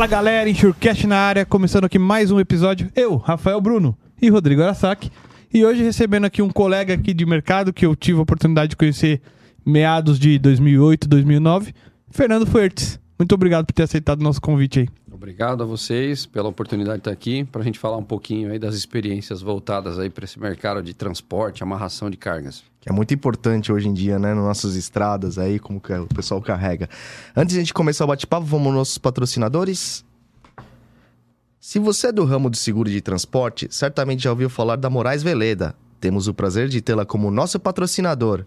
Fala galera, Insurecast na área, começando aqui mais um episódio. Eu, Rafael Bruno e Rodrigo Arasaki. E hoje recebendo aqui um colega aqui de mercado que eu tive a oportunidade de conhecer meados de 2008, 2009, Fernando Fuertes. Muito obrigado por ter aceitado o nosso convite aí. Obrigado a vocês pela oportunidade de estar aqui para a gente falar um pouquinho aí das experiências voltadas aí para esse mercado de transporte, amarração de cargas. Que é muito importante hoje em dia, né? Nas nossas estradas aí, como que o pessoal carrega. Antes de a gente começar o bate-papo, vamos aos nossos patrocinadores. Se você é do ramo de seguro de transporte, certamente já ouviu falar da Moraes Veleda. Temos o prazer de tê-la como nosso patrocinador.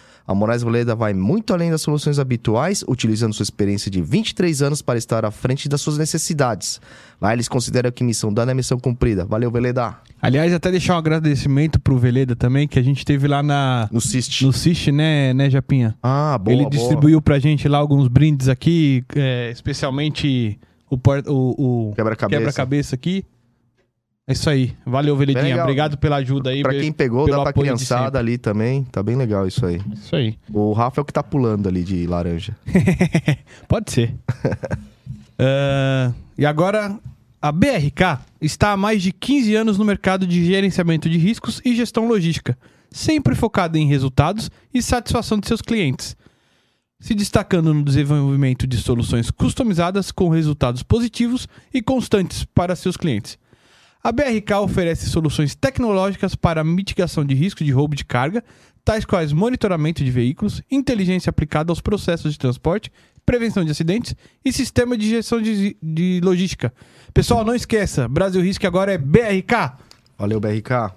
A Moraes Veleda vai muito além das soluções habituais, utilizando sua experiência de 23 anos para estar à frente das suas necessidades. Lá eles consideram que missão dada é missão cumprida. Valeu, Veleda! Aliás, até deixar um agradecimento pro Veleda também, que a gente teve lá na... No CIST. No CIST, né, né, Japinha? Ah, boa, Ele boa. distribuiu pra gente lá alguns brindes aqui, é, especialmente o, o, o Quebra-cabeça. quebra-cabeça aqui. É isso aí. Valeu, Veledinha. legal. Obrigado pela ajuda aí. Pra quem pegou, dá pra criançada ali também. Tá bem legal isso aí. Isso aí. O Rafa é o que tá pulando ali de laranja. Pode ser. Ah, e agora, a BRK está há mais de 15 anos no mercado de gerenciamento de riscos e gestão logística, sempre focada em resultados e satisfação de seus clientes, se destacando no desenvolvimento de soluções customizadas com resultados positivos e constantes para seus clientes. A BRK oferece soluções tecnológicas para mitigação de risco de roubo de carga, tais quais monitoramento de veículos, inteligência aplicada aos processos de transporte, prevenção de acidentes e sistema de gestão de, de logística. Pessoal, não esqueça, Brasil Risk agora é BRK. Valeu, BRK.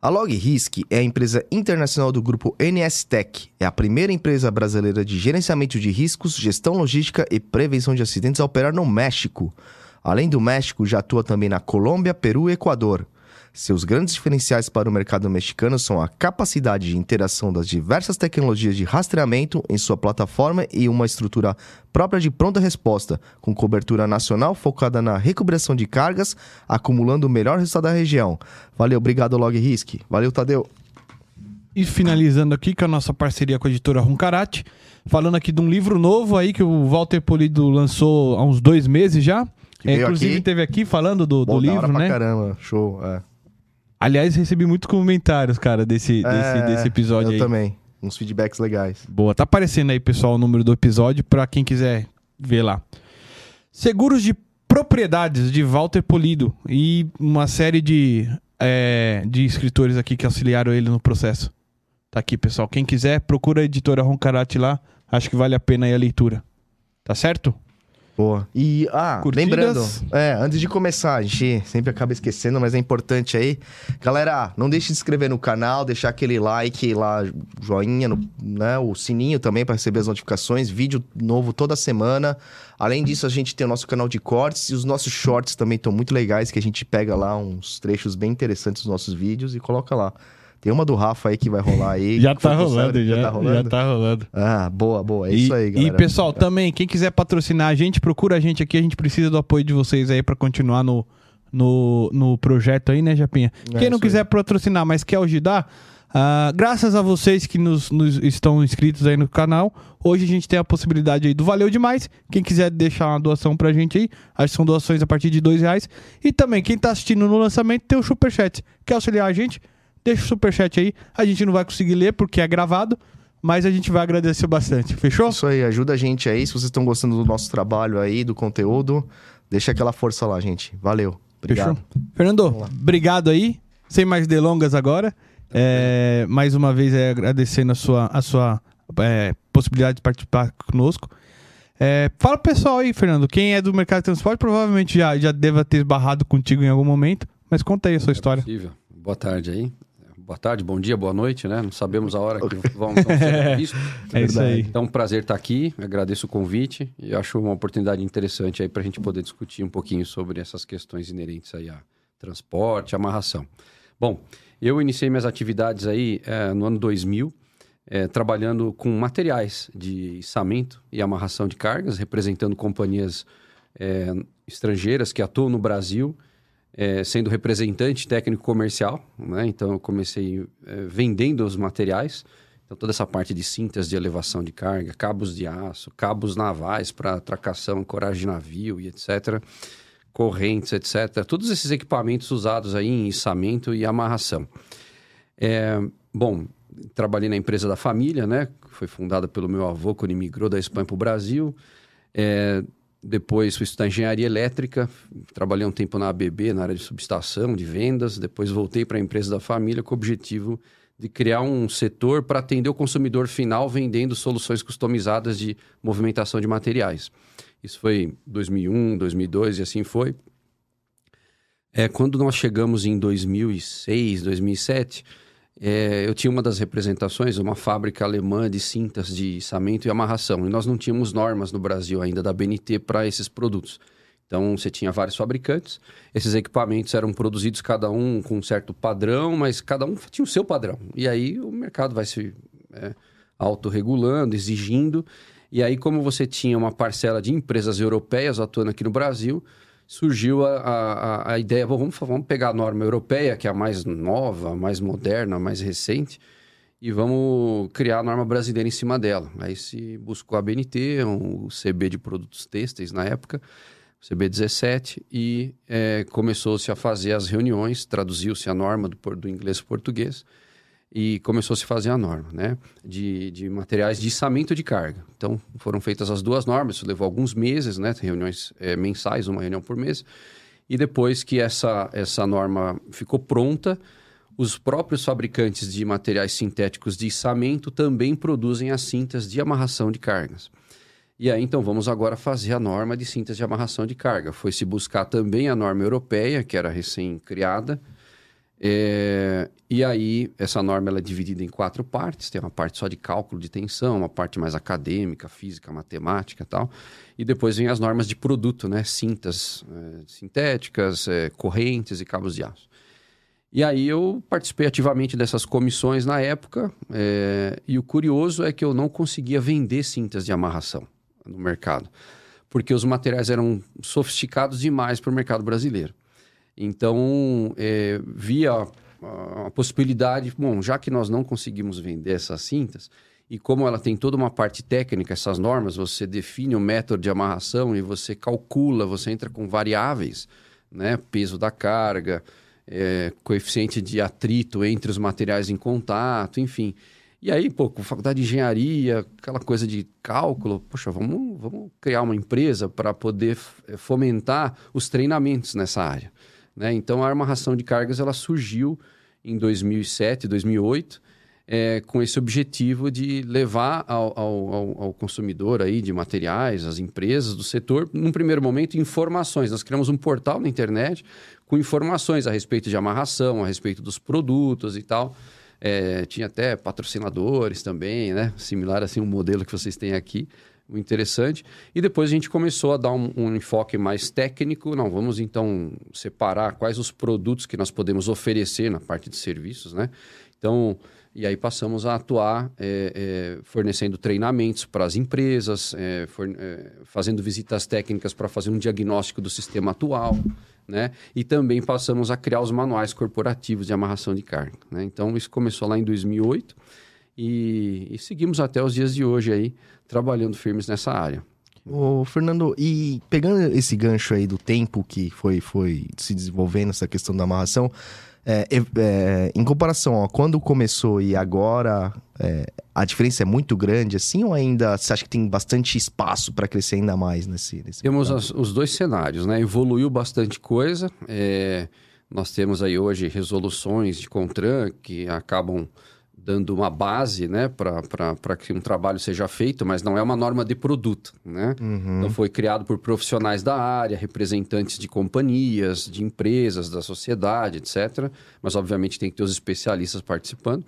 A LogRisk é a empresa internacional do grupo NS Tech. É a primeira empresa brasileira de gerenciamento de riscos, gestão logística e prevenção de acidentes a operar no México. Além do México, já atua também na Colômbia, Peru e Equador. Seus grandes diferenciais para o mercado mexicano são a capacidade de interação das diversas tecnologias de rastreamento em sua plataforma e uma estrutura própria de pronta resposta, com cobertura nacional focada na recuperação de cargas, acumulando o melhor resultado da região. Valeu, obrigado LogRisk. Valeu, Tadeu. E finalizando aqui com a nossa parceria com a editora Runcarate, falando aqui de um livro novo aí que o Walter Polido lançou há uns dois meses já. Que É, veio inclusive aqui. teve aqui falando do, do livro, né? caramba, show. É. Aliás, recebi muitos comentários, cara, desse, desse, É, desse episódio eu aí. também. Uns feedbacks legais. Boa, tá aparecendo aí, pessoal, o número do episódio pra quem quiser ver lá. Seguros de propriedades de Walter Polido e uma série de, é, de escritores aqui que auxiliaram ele no processo. Tá aqui, pessoal. Quem quiser, procura a editora Roncarate lá. Acho que vale a pena aí a leitura. Tá certo? Boa. E, ah, Curtidas? lembrando, é, antes de começar, a gente sempre acaba esquecendo, mas é importante aí. Galera, não deixe de se inscrever no canal, deixar aquele like lá, joinha, no, né, o sininho também para receber as notificações, vídeo novo toda semana. Além disso, a gente tem o nosso canal de cortes e os nossos shorts também estão muito legais, que a gente pega lá uns trechos bem interessantes dos nossos vídeos e coloca lá. Tem uma do Rafa aí que vai rolar aí. Já tá rolando, já, tá rolando. já tá rolando. Ah, boa, boa. É e, isso aí, e, galera. pessoal, também, quem quiser patrocinar a gente, procura a gente aqui. A gente precisa do apoio de vocês aí pra continuar no, no, no projeto aí, né, Japinha? É, quem não isso aí. quiser patrocinar, mas quer ajudar, ah, graças a vocês que nos, nos estão inscritos aí no canal, hoje a gente tem a possibilidade aí do Valeu Demais. Quem quiser deixar uma doação pra gente aí, acho que são doações a partir de dois reais. E também, quem tá assistindo no lançamento, tem o Superchat. Quer auxiliar a gente? Deixa o Superchat aí. A gente não vai conseguir ler porque é gravado, mas a gente vai agradecer bastante. Fechou? Isso aí, ajuda a gente aí. Se vocês estão gostando do nosso trabalho aí, do conteúdo, deixa aquela força lá, gente. Valeu. Obrigado. Fechou? Fernando, obrigado aí. Sem mais delongas agora. É, mais uma vez é, agradecendo a sua, a sua é, possibilidade de participar conosco. É, fala pro pessoal aí, Fernando. Quem é do mercado de transporte provavelmente já, já deva ter esbarrado contigo em algum momento. Mas conta aí a sua história. Possível. Boa tarde aí. Boa tarde, bom dia, boa noite, né? Não sabemos a hora que vão, vão ser vistos. É isso aí. Então, um prazer estar aqui, agradeço o convite e acho uma oportunidade interessante aí para a gente poder discutir um pouquinho sobre essas questões inerentes aí a transporte, amarração. Bom, eu iniciei minhas atividades aí eh, no ano 2000, é, trabalhando com materiais de içamento e amarração de cargas, representando companhias é, estrangeiras que atuam no Brasil, é, sendo representante técnico comercial. Né? Então, eu comecei é, vendendo os materiais. Então, toda essa parte de cintas de elevação de carga, cabos de aço, cabos navais para tracação, coragem de navio e etc., correntes, etc. Todos esses equipamentos usados aí em içamento e amarração. É, bom, trabalhei na empresa da família, né? Foi fundada pelo meu avô quando imigrou da Espanha para o Brasil. É, depois fui estudar engenharia elétrica, trabalhei um tempo na ABB, na área de subestação, de vendas. Depois voltei para a empresa da família com o objetivo de criar um setor para atender o consumidor final vendendo soluções customizadas de movimentação de materiais. Isso foi 2001, 2002 e assim foi. É, quando nós chegamos em 2006, 2007, é, eu tinha uma das representações, uma fábrica alemã de cintas de içamento e amarração. E nós não tínhamos normas no Brasil ainda da BNT para esses produtos. Então, você tinha vários fabricantes. Esses equipamentos eram produzidos cada um com um certo padrão, mas cada um tinha o seu padrão. E aí o mercado vai se é, autorregulando, exigindo. E aí, como você tinha uma parcela de empresas europeias atuando aqui no Brasil, surgiu a, a, a ideia, vamos, vamos pegar a norma europeia, que é a mais nova, mais moderna, mais recente, e vamos criar a norma brasileira em cima dela. Aí se buscou a BNT, o um CB de produtos têxteis na época, o CB17, e é, começou-se a fazer as reuniões, traduziu-se a norma do, do inglês para português, e começou a se fazer a norma, né? De, de materiais de içamento de carga. Então, foram feitas as duas normas, isso levou alguns meses, né? Reuniões é, mensais, uma reunião por mês. E depois que essa, essa norma ficou pronta, os próprios fabricantes de materiais sintéticos de içamento também produzem as cintas de amarração de cargas. E aí, então, vamos agora fazer a norma de cintas de amarração de carga. Foi se buscar também a norma europeia, que era recém-criada, é, e aí, essa norma ela é dividida em quatro partes. Tem uma parte só de cálculo de tensão, uma parte mais acadêmica, física, matemática tal. E depois vem as normas de produto, né? Cintas é, sintéticas, é, correntes e cabos de aço. E aí eu participei ativamente dessas comissões na época. É, e o curioso é que eu não conseguia vender cintas de amarração no mercado. Porque os materiais eram sofisticados demais para o mercado brasileiro. Então, é, via a, a possibilidade, bom, já que nós não conseguimos vender essas cintas, e como ela tem toda uma parte técnica, essas normas, você define o método de amarração e você calcula, você entra com variáveis, né? Peso da carga, é, coeficiente de atrito entre os materiais em contato, enfim. E aí, pô, com faculdade de engenharia, aquela coisa de cálculo, poxa, vamos, vamos criar uma empresa para poder fomentar os treinamentos nessa área. Né? Então, a amarração de cargas ela surgiu em 2007, 2008, é, com esse objetivo de levar ao, ao, ao, consumidor aí de materiais, as empresas do setor, num primeiro momento, informações. Nós criamos um portal na internet com informações a respeito de amarração, a respeito dos produtos e tal. É, tinha até patrocinadores também, né? Similar assim um modelo que vocês têm aqui interessante. E depois a gente começou a dar um, um, enfoque mais técnico. Não, vamos então separar quais os produtos que nós podemos oferecer na parte de serviços, né? Então, e aí passamos a atuar é, é, fornecendo treinamentos para as empresas, é, é, fazendo visitas técnicas para fazer um diagnóstico do sistema atual, né? E também passamos a criar os manuais corporativos de amarração de carga. Né? Então, isso começou lá em 2008 e, e seguimos até os dias de hoje aí, trabalhando firmes nessa área. Ô, Fernando, e pegando esse gancho aí do tempo que foi, foi se desenvolvendo essa questão da amarração, é, é, em comparação a quando começou e agora, é, a diferença é muito grande assim ou ainda você acha que tem bastante espaço para crescer ainda mais nesse, nesse Temos as, os dois cenários, né? Evoluiu bastante coisa. É, nós temos aí hoje resoluções de CONTRAN que acabam dando uma base né, para que um trabalho seja feito, mas não é uma norma de produto. Né? Uhum. Então, foi criado por profissionais da área, representantes de companhias, de empresas, da sociedade, etc. Mas, obviamente, tem que ter os especialistas participando.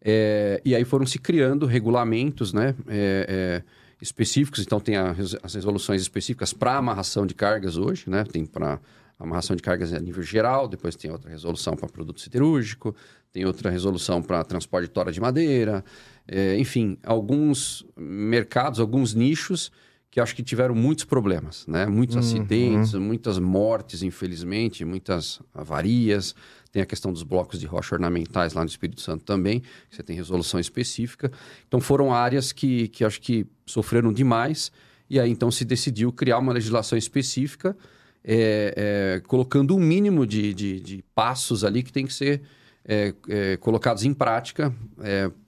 É, e aí foram se criando regulamentos né, é, é, específicos. Então, tem a, as resoluções específicas para amarração de cargas hoje, né? tem para amarração de cargas a nível geral, depois tem outra resolução para produto siderúrgico, tem outra resolução para transporte de tora de madeira, é, enfim, alguns mercados, alguns nichos que acho que tiveram muitos problemas, né? Muitos Uhum. acidentes, muitas mortes, infelizmente, muitas avarias. Tem a questão dos blocos de rocha ornamentais lá no Espírito Santo também, que você tem resolução específica. Então foram áreas que, que acho que sofreram demais e aí então se decidiu criar uma legislação específica, é, é, colocando um mínimo de, de, de passos ali que tem que ser é, é, colocados em prática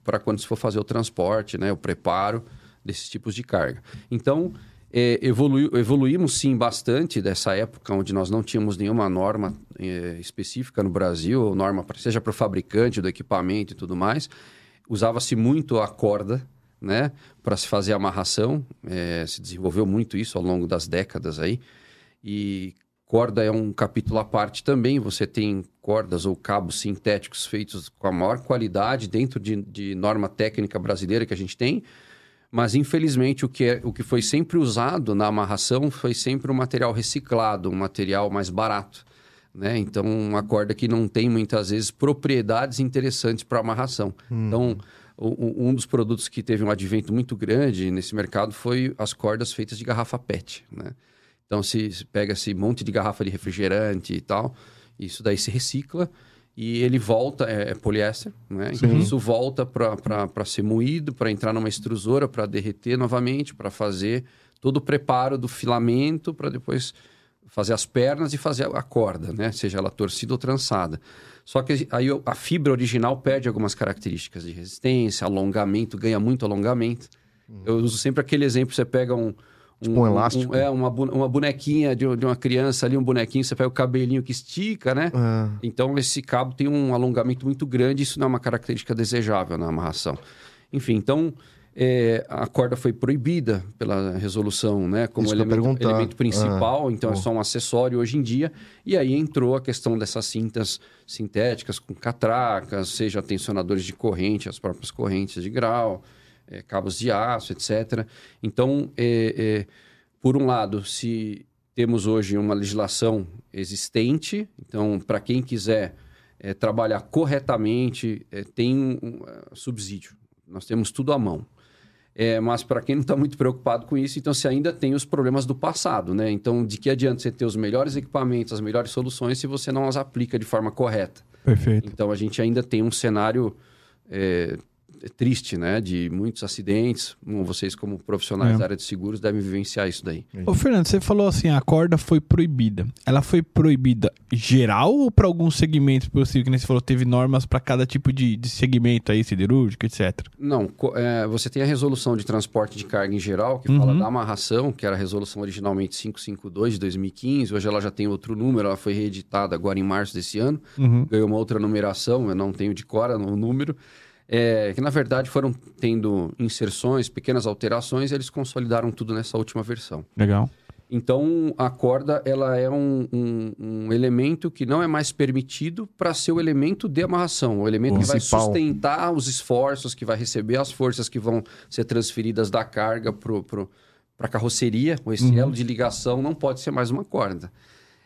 para quando se for fazer o transporte, né, o preparo desses tipos de carga. Então, é, evoluímos sim bastante dessa época onde nós não tínhamos nenhuma norma é, específica no Brasil, norma pra- seja para o fabricante do equipamento e tudo mais. Usava-se muito a corda, né, para se fazer amarração. É, se desenvolveu muito isso ao longo das décadas aí. E corda é um capítulo à parte também. Você tem cordas ou cabos sintéticos feitos com a maior qualidade dentro de, de norma técnica brasileira que a gente tem. Mas, infelizmente, o que, é, o que foi sempre usado na amarração foi sempre um material reciclado, um material mais barato. Né? Então, uma corda que não tem, muitas vezes, propriedades interessantes para amarração. Então, o- o- um dos produtos que teve um advento muito grande nesse mercado foi as cordas feitas de garrafa PET. Né? Então, se, pega esse monte de garrafa de refrigerante e tal, isso daí se recicla e ele volta, é, é poliéster, né? Então, isso volta para ser moído, para entrar numa extrusora, para derreter novamente, para fazer todo o preparo do filamento, para depois fazer as pernas e fazer a corda, né? Seja ela torcida ou trançada. Só que aí a fibra original perde algumas características de resistência, alongamento, ganha muito alongamento. Eu uso sempre aquele exemplo, você pega um... Tipo um elástico. é, uma, uma bonequinha de, de uma criança ali, um bonequinho, você pega o cabelinho que estica, né? Ah, Então, esse cabo tem um alongamento muito grande, isso não é uma característica desejável na amarração. Enfim, então, é, a corda foi proibida pela resolução, né? Como elemento, elemento principal, Ah, então é só um acessório hoje em dia. E aí entrou a questão dessas cintas sintéticas com catracas, seja tensionadores de corrente, as próprias correntes de grau, é, cabos de aço, etc. Então, é, é, por um lado, se temos hoje uma legislação existente, então, para quem quiser é, trabalhar corretamente, é, tem um, um, subsídio. Nós temos tudo à mão. É, mas para quem não está muito preocupado com isso, então você ainda tem os problemas do passado, né? Então, de que adianta você ter os melhores equipamentos, as melhores soluções, se você não as aplica de forma correta? Perfeito. Então, a gente ainda tem um cenário é, triste, né? De muitos acidentes. Bom, Vocês, como profissionais É. da área de seguros, devem vivenciar isso daí. Ô, Fernando, você falou assim, a corda foi proibida. Ela foi proibida geral ou para alguns segmentos possível? Que nem você falou, teve normas para cada tipo de, de segmento aí, siderúrgico, etc. Não, é, você tem a resolução de transporte de carga em geral, que fala da amarração, que era a resolução originalmente 552 de 2015. Hoje ela já tem outro número, ela foi reeditada agora em março desse ano. Uhum. Ganhou uma outra numeração, eu não tenho de cor o número. É, que na verdade foram tendo inserções, pequenas alterações, e eles consolidaram tudo nessa última versão. Legal. Então, a corda ela é um, um- um elemento que não é mais permitido para ser o elemento de amarração, o elemento que vai sustentar os esforços, que vai receber as forças que vão ser transferidas da carga para a carroceria. Esse Uhum. elo de ligação não pode ser mais uma corda.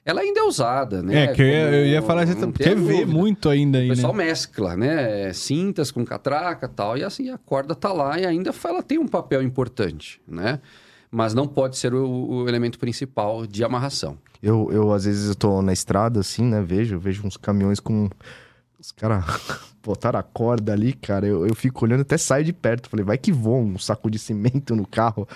Ela ainda é usada, né? É, que eu, ia- eu ia falar, vê dúvida. muito ainda aí, O pessoal né? mescla, né? Cintas com catraca tal. E assim, a corda tá lá e ainda ela tem um papel importante, né? Mas não pode ser o, o elemento principal de amarração. eu, eu, às vezes, eu tô na estrada, assim, né? Vejo, vejo uns caminhões com... Os caras botaram a corda ali, cara. Eu, eu fico olhando, até saio de perto. Falei, vai que voa um saco de cimento no carro.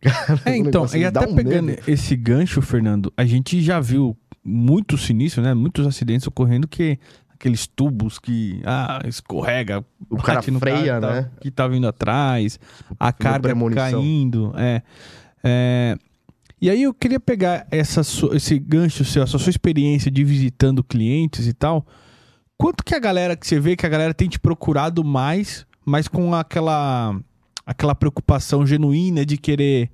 Cara, É, então, e até um pegando medo. esse gancho, Fernando, a gente já viu muitos sinistros, né? Muitos acidentes ocorrendo que aqueles tubos que ah, escorrega, O cara freia, que tá- né? Que tá vindo atrás, a carga caindo, é. É, E aí eu queria pegar essa esse gancho seu, essa sua experiência de visitando clientes e tal. Quanto que a galera que você vê que a galera tem te procurado mais, mas com aquela aquela preocupação genuína de querer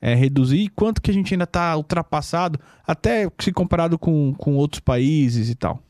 é, reduzir, e quanto que a gente ainda está ultrapassado, até se comparado com, com outros países e tal.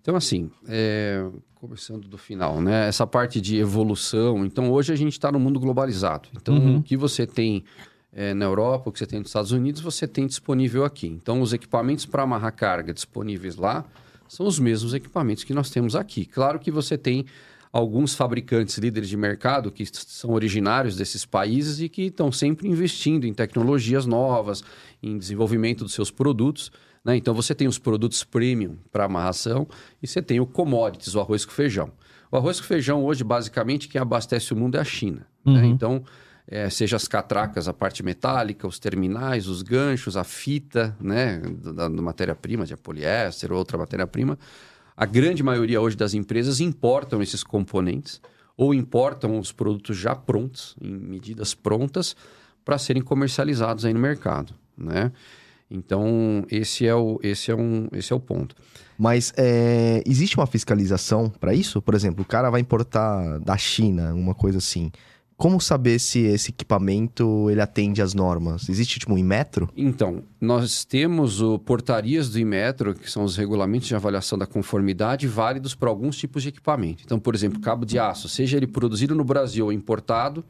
Então, assim, é, começando do final, né? Essa parte de evolução. Então, hoje a gente está no mundo globalizado. Então, Uhum. o que você tem é, na Europa, o que você tem nos Estados Unidos, você tem disponível aqui. Então, os equipamentos para amarrar carga disponíveis lá são os mesmos equipamentos que nós temos aqui. Claro que você tem alguns fabricantes líderes de mercado que são originários desses países e que estão sempre investindo em tecnologias novas, em desenvolvimento dos seus produtos. Né? Então você tem os produtos premium para amarração e você tem o commodities, o arroz com feijão. O arroz com feijão hoje, basicamente, quem abastece o mundo é a China. Né? Uhum. Né? Então, é, seja as catracas, a parte metálica, os terminais, os ganchos, a fita, né, da, da matéria-prima, de poliéster ou outra matéria-prima, a grande maioria hoje das empresas importam esses componentes ou importam os produtos já prontos, em medidas prontas, para serem comercializados aí no mercado, né? Então, esse é o, esse é um, esse é o ponto. Mas é, existe uma fiscalização para isso? Por exemplo, o cara vai importar da China, uma coisa assim. Como saber se esse equipamento ele atende às normas? Existe tipo um Inmetro? Então, nós temos o portarias do Inmetro, que são os regulamentos de avaliação da conformidade válidos para alguns tipos de equipamento. Então, por exemplo, cabo de aço, seja ele produzido no Brasil ou importado,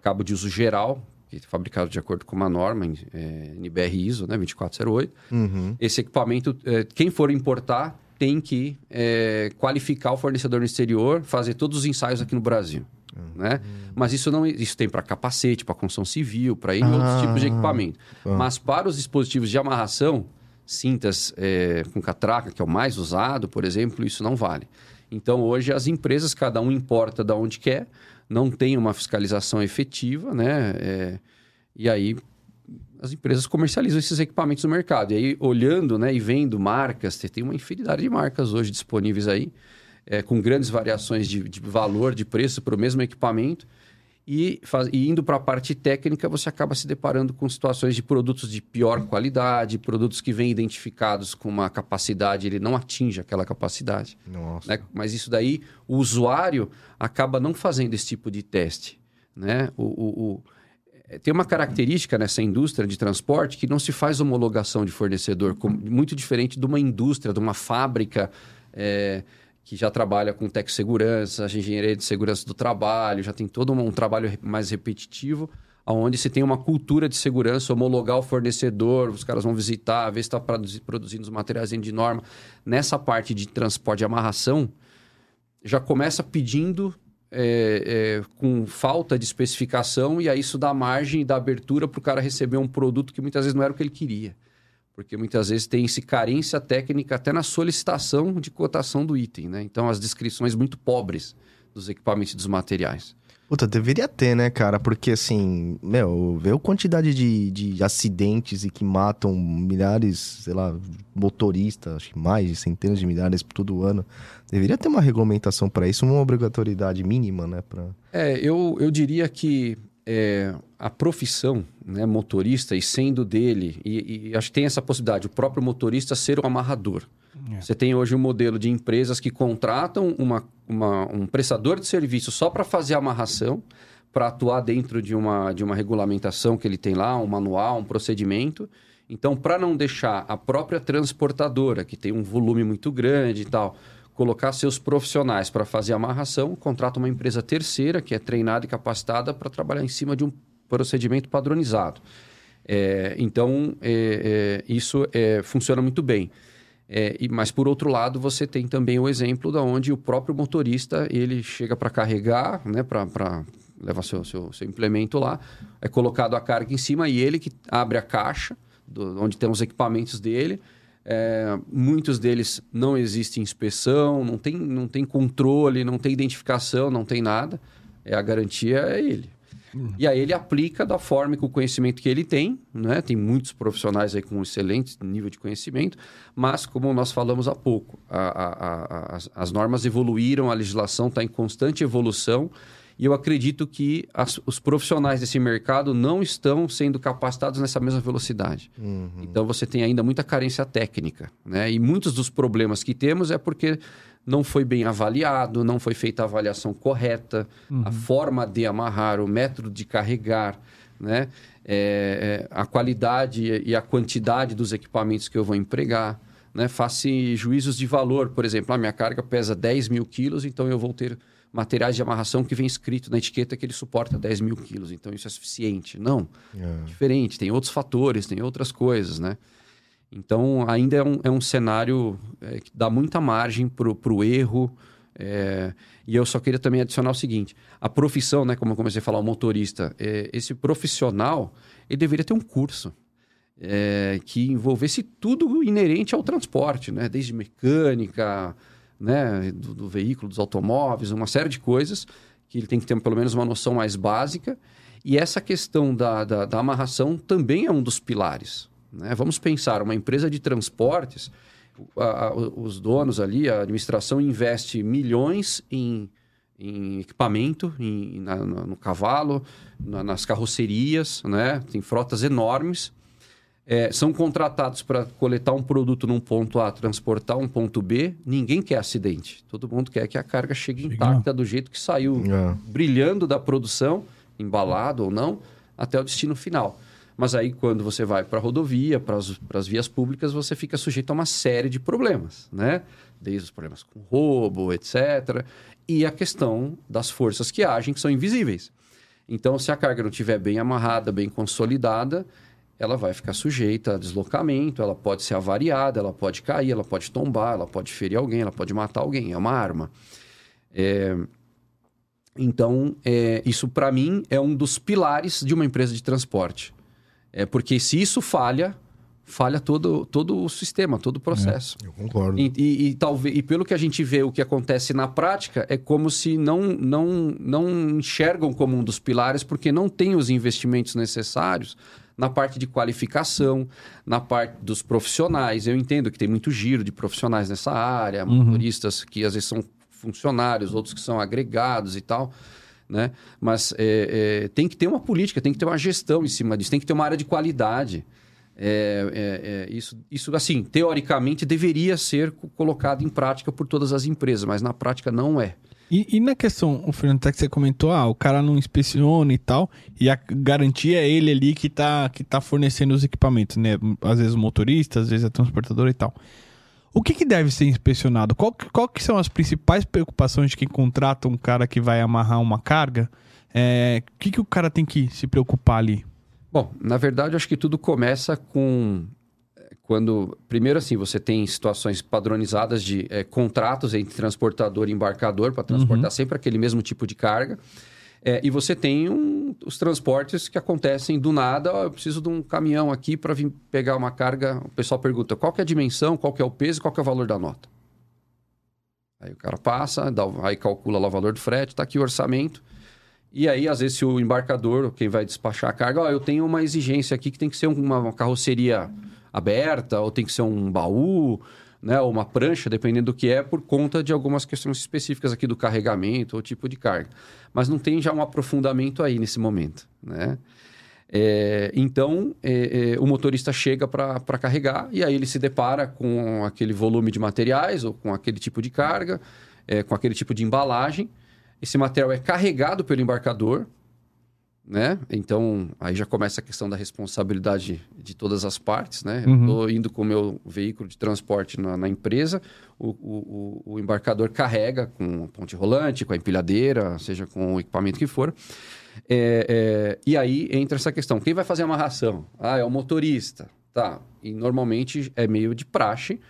cabo de uso geral, que é fabricado de acordo com uma norma é, NBR ISO, né, 2408. Uhum. Esse equipamento, é, quem for importar, tem que é, qualificar o fornecedor no exterior, fazer todos os ensaios aqui no Brasil. Né? Mas isso não isso tem para capacete, para construção civil, para ah, outros tipos de equipamento. Ah. Mas para os dispositivos de amarração, cintas é, com catraca, que é o mais usado, por exemplo, isso não vale. Então hoje as empresas, cada um importa da onde quer, não tem uma fiscalização efetiva, né? É, e aí as empresas comercializam esses equipamentos no mercado. E aí, olhando né, e vendo marcas, tem uma infinidade de marcas hoje disponíveis aí é, com grandes variações de, de, valor, de preço para o mesmo equipamento. E, faz, e indo para a parte técnica, você acaba se deparando com situações de produtos de pior qualidade, produtos que vêm identificados com uma capacidade, ele não atinge aquela capacidade. Nossa. Né? Mas isso daí, o usuário acaba não fazendo esse tipo de teste. Né? O, o, o é, tem uma característica nessa indústria de transporte que não se faz homologação de fornecedor, muito diferente de uma indústria, de uma fábrica. É, que já trabalha com tech segurança, engenharia de segurança do trabalho, já tem todo um, trabalho mais repetitivo, onde se tem uma cultura de segurança, homologar o fornecedor, os caras vão visitar, ver se está produzindo os materiais de norma. Nessa parte de transporte e amarração, já começa pedindo é, é, com falta de especificação, e aí isso dá margem e dá abertura para o cara receber um produto que muitas vezes não era o que ele queria porque muitas vezes tem-se carência técnica até na solicitação de cotação do item, né? Então, as descrições muito pobres dos equipamentos e dos materiais. Puta, deveria ter, né, cara? Porque, assim, meu, vê a quantidade de, de acidentes e que matam milhares, sei lá, motoristas, acho que mais de centenas de milhares por todo ano. Deveria ter uma regulamentação para isso, uma obrigatoriedade mínima, né? Pra... É, eu, eu diria que é, a profissão né, motorista e sendo dele, e, e, acho que tem essa possibilidade, o próprio motorista ser o amarrador. É. Você tem hoje um modelo de empresas que contratam uma, uma um prestador de serviço só para fazer amarração, para atuar dentro de uma, de uma regulamentação que ele tem lá, um manual, um procedimento. Então, para não deixar a própria transportadora, que tem um volume muito grande e tal, colocar seus profissionais para fazer amarração, contrata uma empresa terceira que é treinada e capacitada para trabalhar em cima de um procedimento padronizado. É, então, é, é, isso é, funciona muito bem. É, e, mas, por outro lado, você tem também o exemplo da onde o próprio motorista ele chega para carregar, né, para levar seu, seu, seu implemento lá, é colocado a carga em cima e ele que abre a caixa, do, onde tem os equipamentos dele, é, muitos deles não existe inspeção, não tem, não tem controle, não tem identificação, não tem nada. É a garantia é ele. Uhum. E aí ele aplica da forma com o conhecimento que ele tem, né? Tem muitos profissionais aí com excelente nível de conhecimento, mas como nós falamos há pouco, a, a, a, as, as normas evoluíram, a legislação está em constante evolução e eu acredito que as, os profissionais desse mercado não estão sendo capacitados nessa mesma velocidade. Uhum. Então você tem ainda muita carência técnica. Né? E muitos dos problemas que temos é porque não foi bem avaliado, não foi feita a avaliação correta, uhum. a forma de amarrar, o método de carregar, né? É, é, a qualidade e a quantidade dos equipamentos que eu vou empregar. Né? Faça juízos de valor, por exemplo, a ah, minha carga pesa 10 mil quilos, então eu vou ter materiais de amarração que vem escrito na etiqueta que ele suporta 10 mil quilos, então isso é suficiente. Não, é. diferente, tem outros fatores, tem outras coisas, né? Então, ainda é um, é um cenário é, que dá muita margem para o erro. É, e eu só queria também adicionar o seguinte: a profissão, né, como eu comecei a falar, o motorista, é, esse profissional, ele deveria ter um curso. É, que envolvesse tudo inerente ao transporte, né? desde mecânica, né? Do, do, veículo, dos automóveis, uma série de coisas que ele tem que ter pelo menos uma noção mais básica. E essa questão da, da, da amarração também é um dos pilares. Né? Vamos pensar, uma empresa de transportes, a, a, os donos ali, a administração investe milhões em, em equipamento, em, na, no cavalo, na, nas carrocerias, né? tem frotas enormes. É, são contratados para coletar um produto num ponto A, transportar um ponto B. Ninguém quer acidente. Todo mundo quer que a carga chegue intacta do jeito que saiu, é. brilhando da produção, embalado ou não, até o destino final. Mas aí, quando você vai para a rodovia, para as vias públicas, você fica sujeito a uma série de problemas, né? Desde os problemas com roubo, etc. E a questão das forças que agem, que são invisíveis. Então, se a carga não estiver bem amarrada, bem consolidada, ela vai ficar sujeita a deslocamento, ela pode ser avariada, ela pode cair, ela pode tombar, ela pode ferir alguém, ela pode matar alguém. É uma arma. É... Então, é... isso para mim é um dos pilares de uma empresa de transporte. É porque se isso falha, falha todo, todo o sistema, todo o processo. É, eu concordo. E, e, e, talvez, e pelo que a gente vê, o que acontece na prática é como se não, não, não enxergam como um dos pilares, porque não tem os investimentos necessários na parte de qualificação, na parte dos profissionais. Eu entendo que tem muito giro de profissionais nessa área, uhum. motoristas que às vezes são funcionários, outros que são agregados e tal né? Mas é, é, tem que ter uma política, tem que ter uma gestão em cima disso, tem que ter uma área de qualidade. É, é, é isso, isso, assim, teoricamente deveria ser colocado em prática por todas as empresas, mas na prática não é. E, e na questão, o Fernando, até que você comentou, ah, o cara não inspeciona e tal, e a garantia é ele ali que está que tá fornecendo os equipamentos, né? Às vezes o motorista, às vezes a transportadora e tal. O que, que deve ser inspecionado? Qual, qual que são as principais preocupações de quem contrata um cara que vai amarrar uma carga? É, o que, que o cara tem que se preocupar ali? Bom, na verdade, acho que tudo começa com quando primeiro assim você tem situações padronizadas de é, contratos entre transportador e embarcador para transportar uhum. sempre aquele mesmo tipo de carga é, e você tem um, os transportes que acontecem do nada. Oh, eu preciso de um caminhão aqui para vir pegar uma carga. O pessoal pergunta qual é a dimensão, qual é o peso, qual é o valor da nota. Aí o cara passa, dá, aí calcula lá o valor do frete, está aqui o orçamento. E aí, às vezes, se o embarcador, quem vai despachar a carga, oh, eu tenho uma exigência aqui que tem que ser uma, uma carroceria aberta, ou tem que ser um baú, né, ou uma prancha, dependendo do que é, por conta de algumas questões específicas aqui do carregamento ou tipo de carga. Mas não tem já um aprofundamento aí nesse momento, né? É, então, é, é, o motorista chega para carregar e aí ele se depara com aquele volume de materiais ou com aquele tipo de carga, é, com aquele tipo de embalagem. Esse material é carregado pelo embarcador, né? Então, aí já começa a questão da responsabilidade de todas as partes, né? Uhum. Eu estou indo com o meu veículo de transporte na, na empresa, o, o, o, embarcador carrega com a ponte rolante, com a empilhadeira, seja com o equipamento que for. É, é, e aí entra essa questão: quem vai fazer a amarração? Ah, é o motorista. Tá. E normalmente é meio de praxe.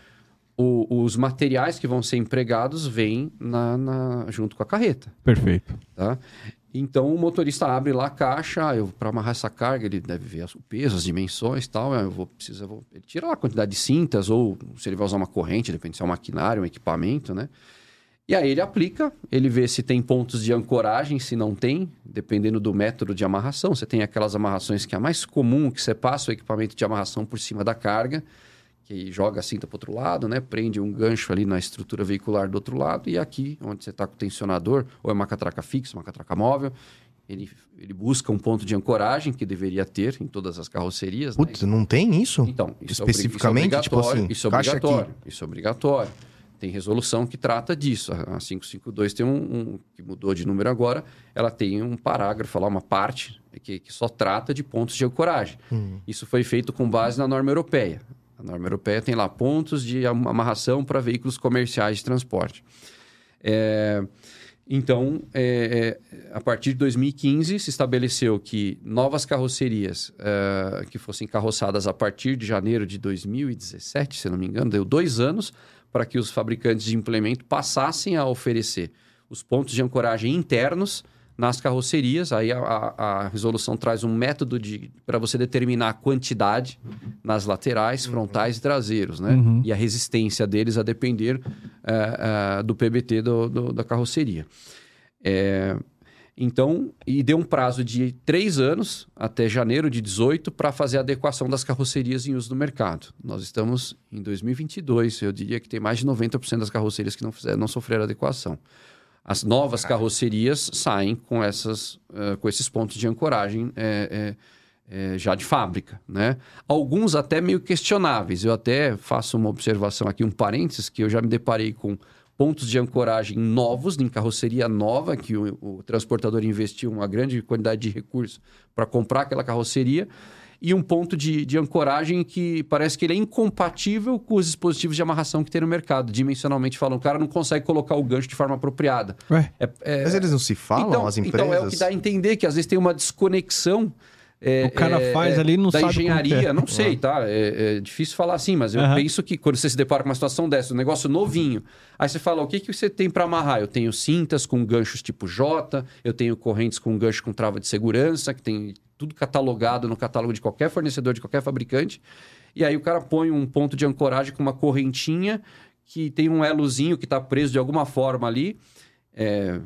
O, os materiais que vão ser empregados vêm na, na, junto com a carreta. Perfeito. Tá? Então o motorista abre lá a caixa, eu para amarrar essa carga, ele deve ver o peso, as dimensões tal. Eu vou precisar, vou, ele tira lá a quantidade de cintas, ou se ele vai usar uma corrente, depende se é um maquinário, um equipamento, né? E aí ele aplica, ele vê se tem pontos de ancoragem, se não tem, dependendo do método de amarração. Você tem aquelas amarrações que é a mais comum, que você passa o equipamento de amarração por cima da carga que joga a cinta para outro lado, né? Prende um gancho ali na estrutura veicular do outro lado e aqui, onde você está com o tensionador, ou é uma catraca fixa, uma catraca móvel, ele, ele busca um ponto de ancoragem que deveria ter em todas as carrocerias. Né? Putz, né? não tem isso? Então, isso é especificamente, é tipo assim, isso é obrigatório, isso é obrigatório. Tem resolução que trata disso. A 552 tem um, um, que mudou de número agora, ela tem um parágrafo lá, uma parte que, que só trata de pontos de ancoragem. Hum. Isso foi feito com base na norma europeia. A norma europeia tem lá pontos de amarração para veículos comerciais de transporte. É... Então, é, é, a partir de 2015, se estabeleceu que novas carrocerias é, que fossem carroçadas a partir de janeiro de 2017, se não me engano, deu dois anos para que os fabricantes de implemento passassem a oferecer os pontos de ancoragem internos nas carrocerias. Aí a, a, a resolução traz um método para você determinar a quantidade nas laterais, frontais uhum. e traseiros, né? Uhum. E a resistência deles a depender é, é, do PBT do, do, da carroceria. É, então, e deu um prazo de três anos, até janeiro de 18, para fazer a adequação das carrocerias em uso no mercado. Nós estamos em 2022, eu diria que tem mais de 90% das carrocerias que não, fizeram, não sofreram adequação. As novas carrocerias saem com, essas, uh, com esses pontos de ancoragem é, é, é, já de fábrica. Né? Alguns até meio questionáveis. Eu até faço uma observação aqui, um parênteses, que eu já me deparei com pontos de ancoragem novos, em carroceria nova, que o, o transportador investiu uma grande quantidade de recursos para comprar aquela carroceria, e um ponto de, de ancoragem que parece que ele é incompatível com os dispositivos de amarração que tem no mercado. Dimensionalmente falando, o cara não consegue colocar o gancho de forma apropriada. É, é... Mas eles não se falam, então, as empresas? Então, é o que dá a entender que às vezes tem uma desconexão é, o cara é, faz ali não da sabe engenharia, não sei, tá? É, é, difícil falar assim, mas eu uhum. penso que quando você se depara com uma situação dessa, um negócio novinho, aí você fala, o que, que você tem para amarrar? Eu tenho cintas com ganchos tipo J, eu tenho correntes com gancho com trava de segurança, que tem tudo catalogado no catálogo de qualquer fornecedor, de qualquer fabricante. E aí o cara põe um ponto de ancoragem com uma correntinha que tem um elozinho que está preso de alguma forma ali. É,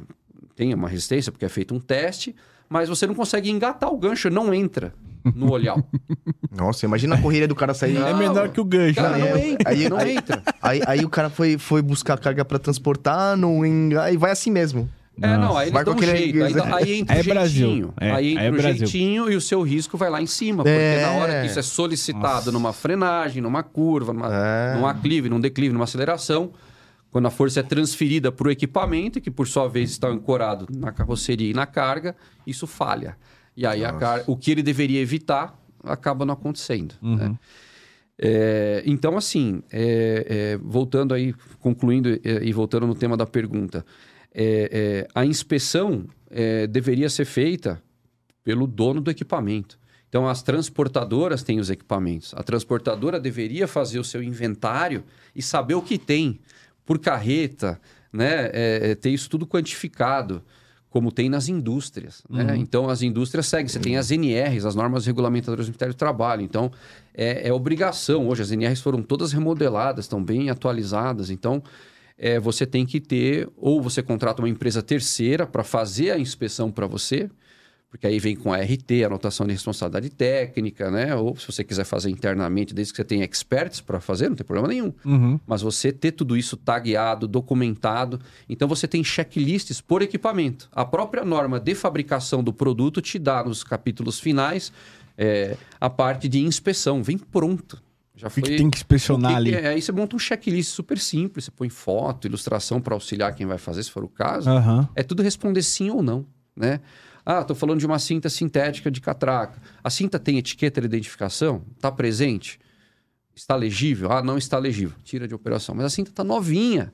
tem uma resistência, porque é feito um teste mas você não consegue engatar o gancho, não entra no olhar. Nossa, imagina a corrida do cara sair. Não, é menor que o gancho. Cara, não, é, entra, aí, não aí, entra. Aí, aí, o cara foi, foi buscar carga para transportar, não enga... e vai assim mesmo. É, não, aí ele um jeito. Aí, aí entra é o jeitinho. É, aí entra é o Brasil. jeitinho e o seu risco vai lá em cima. Porque é. na hora que isso é solicitado Nossa. numa frenagem, numa curva, numa, é. num aclive, num declive, numa aceleração, quando a força é transferida para o equipamento, que por sua vez está ancorado na carroceria e na carga, isso falha. E aí car... o que ele deveria evitar acaba não acontecendo. Uhum. Né? É, então, assim, é, é, voltando aí, concluindo é, e voltando no tema da pergunta, é, é, a inspeção deveria ser feita pelo dono do equipamento. Então, as transportadoras têm os equipamentos. A transportadora deveria fazer o seu inventário e saber o que tem por carreta, né? É, é, ter isso tudo quantificado, como tem nas indústrias. Né? Uhum. Então, as indústrias seguem. Você tem as NRs, as normas regulamentadoras do Ministério do Trabalho. Então, é, é obrigação. Hoje, as NRs foram todas remodeladas, estão bem atualizadas. Então, é, você tem que ter, ou você contrata uma empresa terceira para fazer a inspeção para você, porque aí vem com a RT, anotação de responsabilidade técnica, né? Ou se você quiser fazer internamente, desde que você tenha experts para fazer, não tem problema nenhum. Uhum. Mas você ter tudo isso tagueado, documentado, então você tem checklists por equipamento. A própria norma de fabricação do produto te dá nos capítulos finais é, a parte de inspeção, vem pronto. Já foi... que tem que inspecionar ali. É, aí você monta um checklist super simples, você põe foto, ilustração para auxiliar quem vai fazer, se for o caso. Uhum. É tudo responder sim ou não, né? Ah, estou falando de uma cinta sintética de catraca. A cinta tem etiqueta de identificação? Está presente? Está legível? Ah, não está legível. Tira de operação. Mas a cinta está novinha.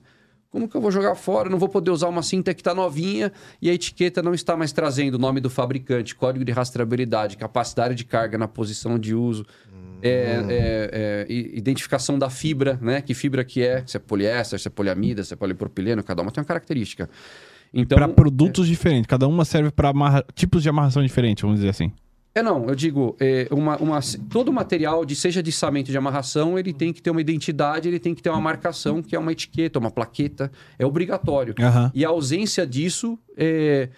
Como que eu vou jogar fora? Eu não vou poder usar uma cinta que está novinha e a etiqueta não está mais trazendo o nome do fabricante, código de rastreabilidade, capacidade de carga na posição de uso, hum. é, é, é, identificação da fibra, né? Que fibra que é, se é poliéster, se é poliamida, se é polipropileno, cada uma tem uma característica. Então, para produtos é... diferentes, cada uma serve para amarra... tipos de amarração diferentes, vamos dizer assim. É, não, eu digo, é, uma, uma, todo material, de, seja de içamento de amarração, ele tem que ter uma identidade, ele tem que ter uma marcação, que é uma etiqueta, uma plaqueta, é obrigatório. Uhum. E a ausência disso é,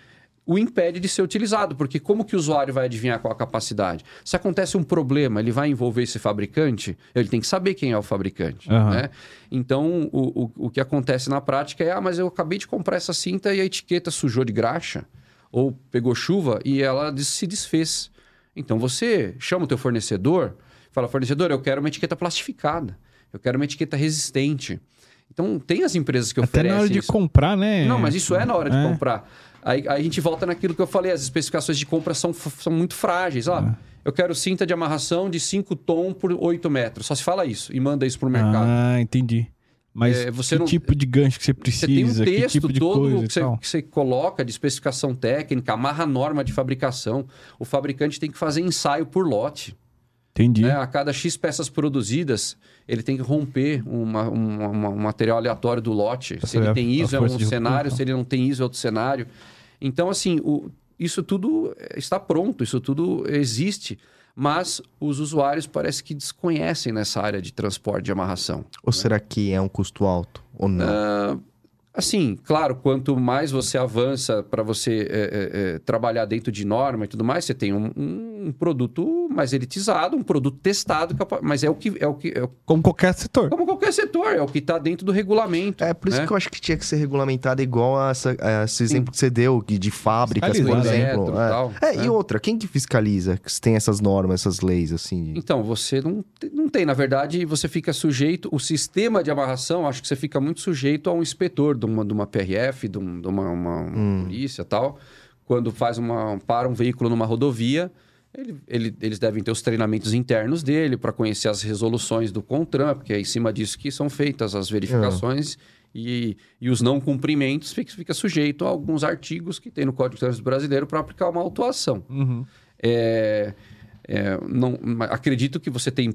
o impede de ser utilizado, porque como que o usuário vai adivinhar qual a capacidade? Se acontece um problema, ele vai envolver esse fabricante, ele tem que saber quem é o fabricante. Uhum. Né? Então, o, o, o que acontece na prática é, ah, mas eu acabei de comprar essa cinta e a etiqueta sujou de graxa, ou pegou chuva e ela se desfez. Então, você chama o teu fornecedor, fala, fornecedor, eu quero uma etiqueta plastificada, eu quero uma etiqueta resistente. Então, tem as empresas que Até oferecem. Até na hora de isso. comprar, né? Não, mas isso é na hora de é. comprar. Aí, aí, a gente volta naquilo que eu falei, as especificações de compra são, são muito frágeis. Ó, é. Eu quero cinta de amarração de 5 tom por 8 metros. Só se fala isso e manda isso pro mercado. Ah, entendi. Mas É, que não- tipo de gancho que você Você tem um precisa, que texto tipo de todo coisa que você, que você coloca de especificação técnica, amarra a norma de fabricação. O fabricante tem que fazer ensaio por lote. Entendi. né? A cada X peças produzidas, ele tem que romper uma- uma- uma- um material aleatório do lote. Essa se ele é tem ISO, é um cenário. ruptura, Se ele não tem ISO, é outro cenário. Então, assim, o- isso tudo está pronto, isso tudo existe. Mas os usuários parece que desconhecem nessa área de transporte de amarração. Ou será que é um custo alto? Ou não? Ah, assim, claro, quanto mais você avança para você é, é, trabalhar dentro de norma e tudo mais, você tem um, um produto mais elitizado, um produto testado, capa- mas é o que é o que é o- Como qualquer setor. como qualquer setor, é o que está dentro do regulamento. É, por isso né? que eu acho que tinha que ser regulamentado igual a, essa- a esse exemplo que você deu, que de fábricas, por exemplo. né? É, Tal, É, né? e outra, quem que fiscaliza que tem essas normas, essas leis, assim? Então, você não, não tem. Na verdade, você fica sujeito. O sistema de amarração, acho que você fica muito sujeito a um inspetor de uma, de uma PRF, de, um- de uma, uma- uma polícia tal. Quando faz uma. para um veículo numa rodovia, ele- ele- eles devem ter os treinamentos internos dele para conhecer as resoluções do CONTRAN, porque é em cima disso que são feitas as verificações. E, e os não cumprimentos fica, fica sujeito a alguns artigos que tem no Código de Trânsito Brasileiro para aplicar uma autuação. Uhum. É, é, não, acredito que você tem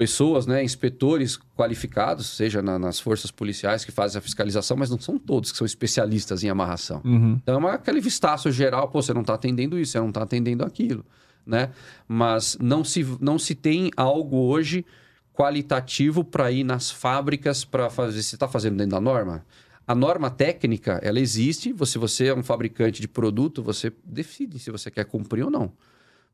pessoas, né, inspetores qualificados, seja na- nas forças policiais que fazem a fiscalização, mas não são todos que são especialistas em amarração. Uhum. Então é uma- aquele vistaço geral, pô, você não está atendendo isso, você não está atendendo aquilo, né? Mas não se, não se tem algo hoje qualitativo para ir nas fábricas para fazer. Você está fazendo dentro da norma? A norma técnica, ela existe. Você, você é um fabricante de produto, você decide se você quer cumprir ou não.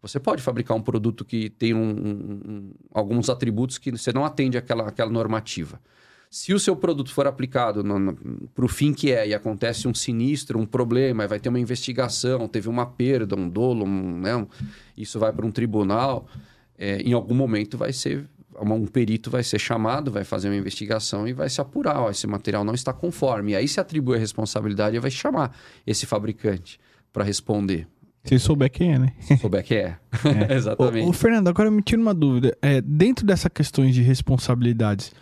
Você pode fabricar um produto que tem um- um- alguns atributos que você não atende àquela, àquela normativa. Se o seu produto for aplicado para o fim que é e acontece um sinistro, um problema, vai ter uma investigação, teve uma perda, um dolo, um, né, isso vai para um tribunal, é, em algum momento vai ser um perito vai ser chamado, vai fazer uma investigação e vai se apurar, ó, esse material não está conforme. E aí se atribui a responsabilidade e vai chamar esse fabricante para responder. Se souber quem é, né? Se souber que é. Exatamente. Ô, ô, Fernando, agora me tira uma dúvida. É, dentro dessas questões de responsabilidades,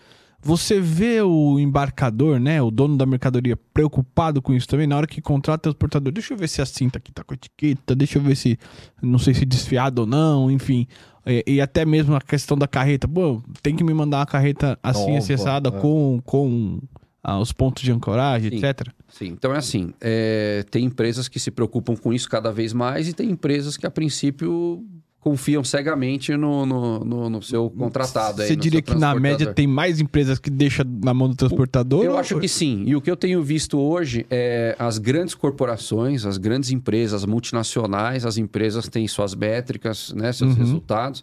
você vê o embarcador, né, o dono da mercadoria, preocupado com isso também? Na hora que contrata o transportador, deixa eu ver se a cinta aqui tá com etiqueta, deixa eu ver se, não sei se desfiado ou não, enfim. É, e até mesmo a questão da carreta. Pô, tem que me mandar uma carreta assim, Nova, acessada, é. com, com ah, os pontos de ancoragem, Sim. etc. Sim, então é assim, é, tem empresas que se preocupam com isso cada vez mais e tem empresas que a princípio confiam cegamente no, no, no- no seu contratado. aí, Você no diria que na média tem mais empresas que deixa na mão do transportador? Eu ou- acho que sim. E o que eu tenho visto hoje é as grandes corporações, as grandes empresas, as multinacionais, as empresas têm suas métricas, né, seus Uhum. resultados,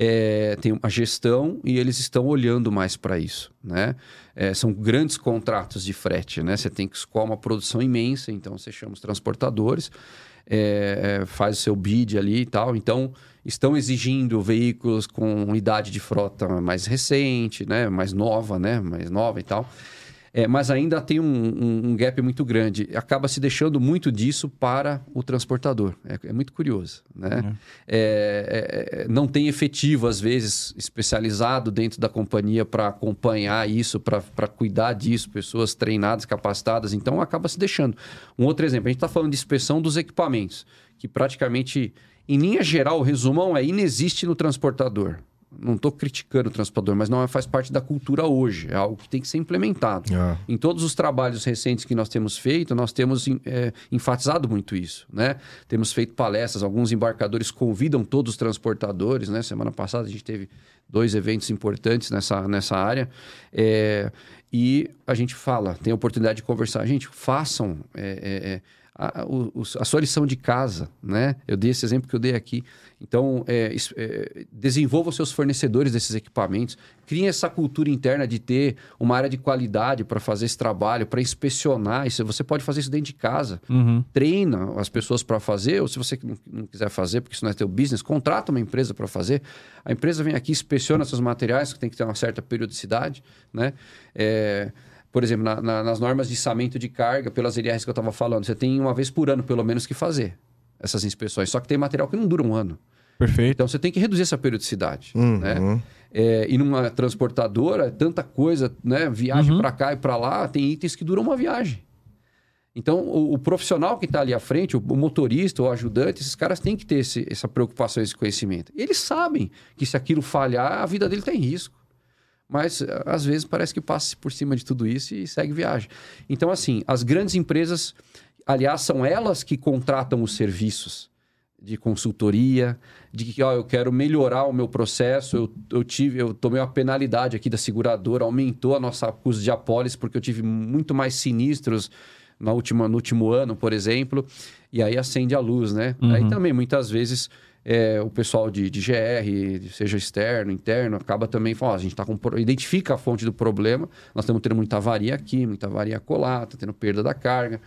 é, tem uma gestão e eles estão olhando mais para isso, né? É, são grandes contratos de frete, né? Você tem que escoar uma produção imensa, então você chama os transportadores, é, é, faz o seu bid ali e tal. Então, estão exigindo veículos com idade de frota mais recente, né? Mais nova, né? Mais nova e tal. É, mas ainda tem um, um- um gap muito grande. Acaba se deixando muito disso para o transportador. É, é muito curioso. Né? É, é, é, não tem efetivo, às vezes, especializado dentro da companhia para acompanhar isso, para cuidar disso, pessoas treinadas, capacitadas. Então, acaba se deixando. Um outro exemplo, a gente está falando de inspeção dos equipamentos, que praticamente, em linha geral, o resumão é inexiste no transportador. Não estou criticando o transportador, mas não é- faz parte da cultura hoje. É algo que tem que ser implementado. Ah. Em todos os trabalhos recentes que nós temos feito, nós temos é, enfatizado muito isso, né? Temos feito palestras, alguns embarcadores convidam todos os transportadores, né? Semana passada a gente teve dois eventos importantes nessa, nessa área. É, e a gente fala, tem a oportunidade de conversar. Gente, façam é, é, é, a, a sua lição de casa, né? Eu dei esse exemplo que eu dei aqui. Então, é, é, desenvolva os seus fornecedores desses equipamentos, criem essa cultura interna de ter uma área de qualidade para fazer esse trabalho, para inspecionar. Isso, você pode fazer isso dentro de casa. Uhum. Treina as pessoas para fazer, ou se você não, não quiser fazer, porque isso não é teu business, contrata uma empresa para fazer. A empresa vem aqui, inspeciona seus materiais, que tem que ter uma certa periodicidade, né? É, por exemplo, na- na- nas normas de içamento de carga, pelas LRs que eu estava falando, você tem uma vez por ano, pelo menos, que fazer essas inspeções. Só que tem material que não dura um ano. Perfeito. Então você tem que reduzir essa periodicidade. Uhum. Né? É, e numa transportadora, tanta coisa, né? Viagem Uhum. para cá e para lá, tem itens que duram uma viagem. Então, o, o profissional que está ali à frente, o, o motorista, o ajudante, esses caras têm que ter esse- essa preocupação, esse conhecimento. Eles sabem que se aquilo falhar, a vida dele está em risco. Mas, a- às vezes, parece que passa por cima de tudo isso e segue viagem. Então, assim, as grandes empresas, aliás, são elas que contratam os serviços de consultoria, de que, ó, eu quero melhorar o meu processo, eu, eu tive, eu tomei uma penalidade aqui da seguradora, aumentou a nossa custo de apólice porque eu tive muito mais sinistros na última, no último ano, por exemplo, e aí acende a luz, né? Aí também, muitas vezes, é, o pessoal de, de GR, seja externo, interno, acaba também falando, ó, a gente tá com, identifica a fonte do problema, nós estamos tendo muita avaria aqui, muita avaria colar, tá tendo perda da carga,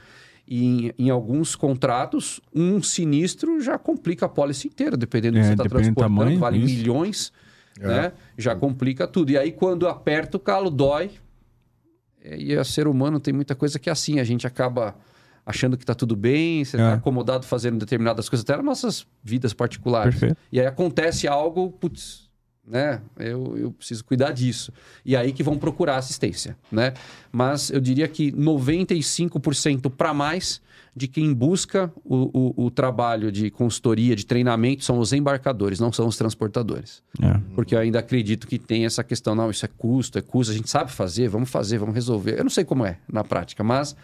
e em, em alguns contratos, um sinistro já complica a pólice inteira, dependendo do É, que você está do transportando, tamanho, vale isso. milhões, É. né? Já complica tudo. E aí, quando aperta o calo, dói. É, E o ser humano tem muita coisa que é assim, a gente acaba achando que está tudo bem, você está É. acomodado fazendo determinadas coisas, até nas nossas vidas particulares. Perfeito. E aí acontece algo, putz, né? Eu, eu preciso cuidar disso. E aí que vão procurar assistência, né? Mas eu diria que 95% para mais de quem busca o, o, o trabalho de consultoria, de treinamento, são os embarcadores, não são os transportadores. É. Porque eu ainda acredito que tem essa questão, não, isso é custo, é custo, a gente sabe fazer, vamos fazer, vamos resolver. Eu não sei como é na prática, mas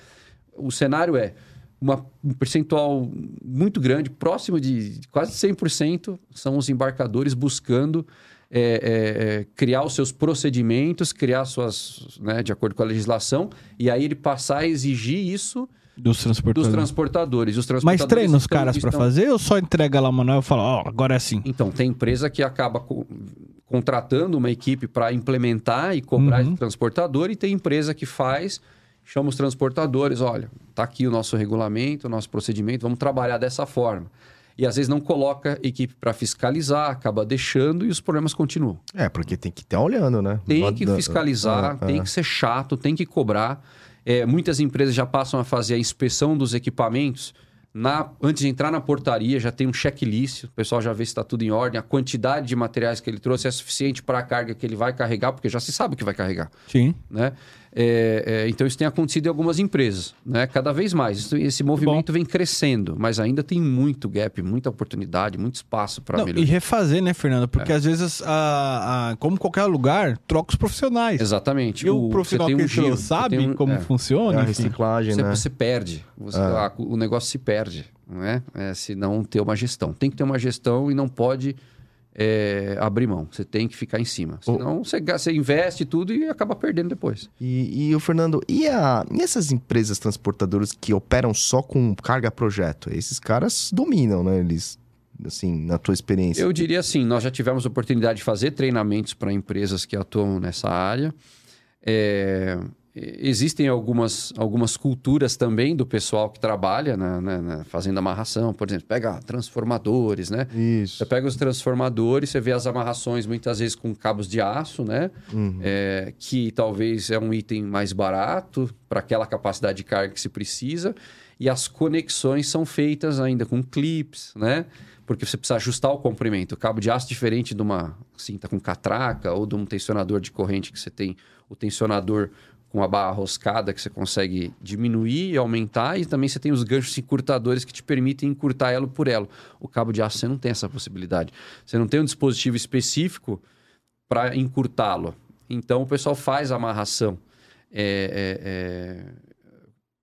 o cenário é uma, um percentual muito grande, próximo de quase 100%, são os embarcadores buscando é, é, é, criar os seus procedimentos, criar suas, né, de acordo com a legislação, e aí ele passar a exigir isso Dos transportadores. dos transportadores. Os Mas transportadores treina os estão- caras pra estão- fazer ou só entrega lá o manual e fala, ó, agora é assim? então, tem empresa que acaba co- contratando uma equipe para implementar e cobrar Uhum. esse transportador, e tem empresa que faz, chama os transportadores, olha, tá aqui o nosso regulamento, o nosso procedimento, vamos trabalhar dessa forma. E às vezes não coloca equipe para fiscalizar, acaba deixando e os problemas continuam. É, porque tem que estar olhando, né? Tem que fiscalizar, Ah, tem ah. que ser chato, tem que cobrar. É, muitas empresas já passam a fazer a inspeção dos equipamentos. Na, antes de entrar na portaria, já tem um checklist, o pessoal já vê se está tudo em ordem, a quantidade de materiais que ele trouxe é suficiente para a carga que ele vai carregar, porque já se sabe o que vai carregar. Sim. Né? É, é, então, isso tem acontecido em algumas empresas, né? cada vez mais. Isso- esse movimento vem crescendo, mas ainda tem muito gap, muita oportunidade, muito espaço para Não, e melhorar. refazer, né, Fernando? É. Porque às vezes, a, a- como qualquer lugar, troca os profissionais. Exatamente. E o, você profissional tem que um sabe tem um- como é. funciona, É a reciclagem, Você, né? você perde. Você- Ah. a- o negócio se perde, não é? é? Se não ter uma gestão. Tem que ter uma gestão e não pode é, abrir mão. Você tem que ficar em cima. Senão você, ga- você investe tudo e acaba perdendo depois. E, e o Fernando, e, a, e essas empresas transportadoras que operam só com carga projeto? Esses caras dominam, né? Eles, assim, na tua experiência. Eu diria assim, nós já tivemos oportunidade de fazer treinamentos para empresas que atuam nessa área. É, existem algumas, algumas culturas também do pessoal que trabalha na, na- na- fazendo amarração. Por exemplo, pega transformadores, né? Isso. Você pega os transformadores, você vê as amarrações muitas vezes com cabos de aço, né? Uhum. É, que talvez é um item mais barato para aquela capacidade de carga que se precisa. E as conexões são feitas ainda com clips, né? Porque você precisa ajustar o comprimento. O cabo de aço, diferente de uma cinta com catraca ou de um tensionador de corrente que você tem o tensionador com a barra roscada que você consegue diminuir e aumentar, e também você tem os ganchos encurtadores que te permitem encurtar elo por elo. O cabo de aço você não tem essa possibilidade. Você não tem um dispositivo específico para encurtá-lo. Então o pessoal faz amarração. É, é, é,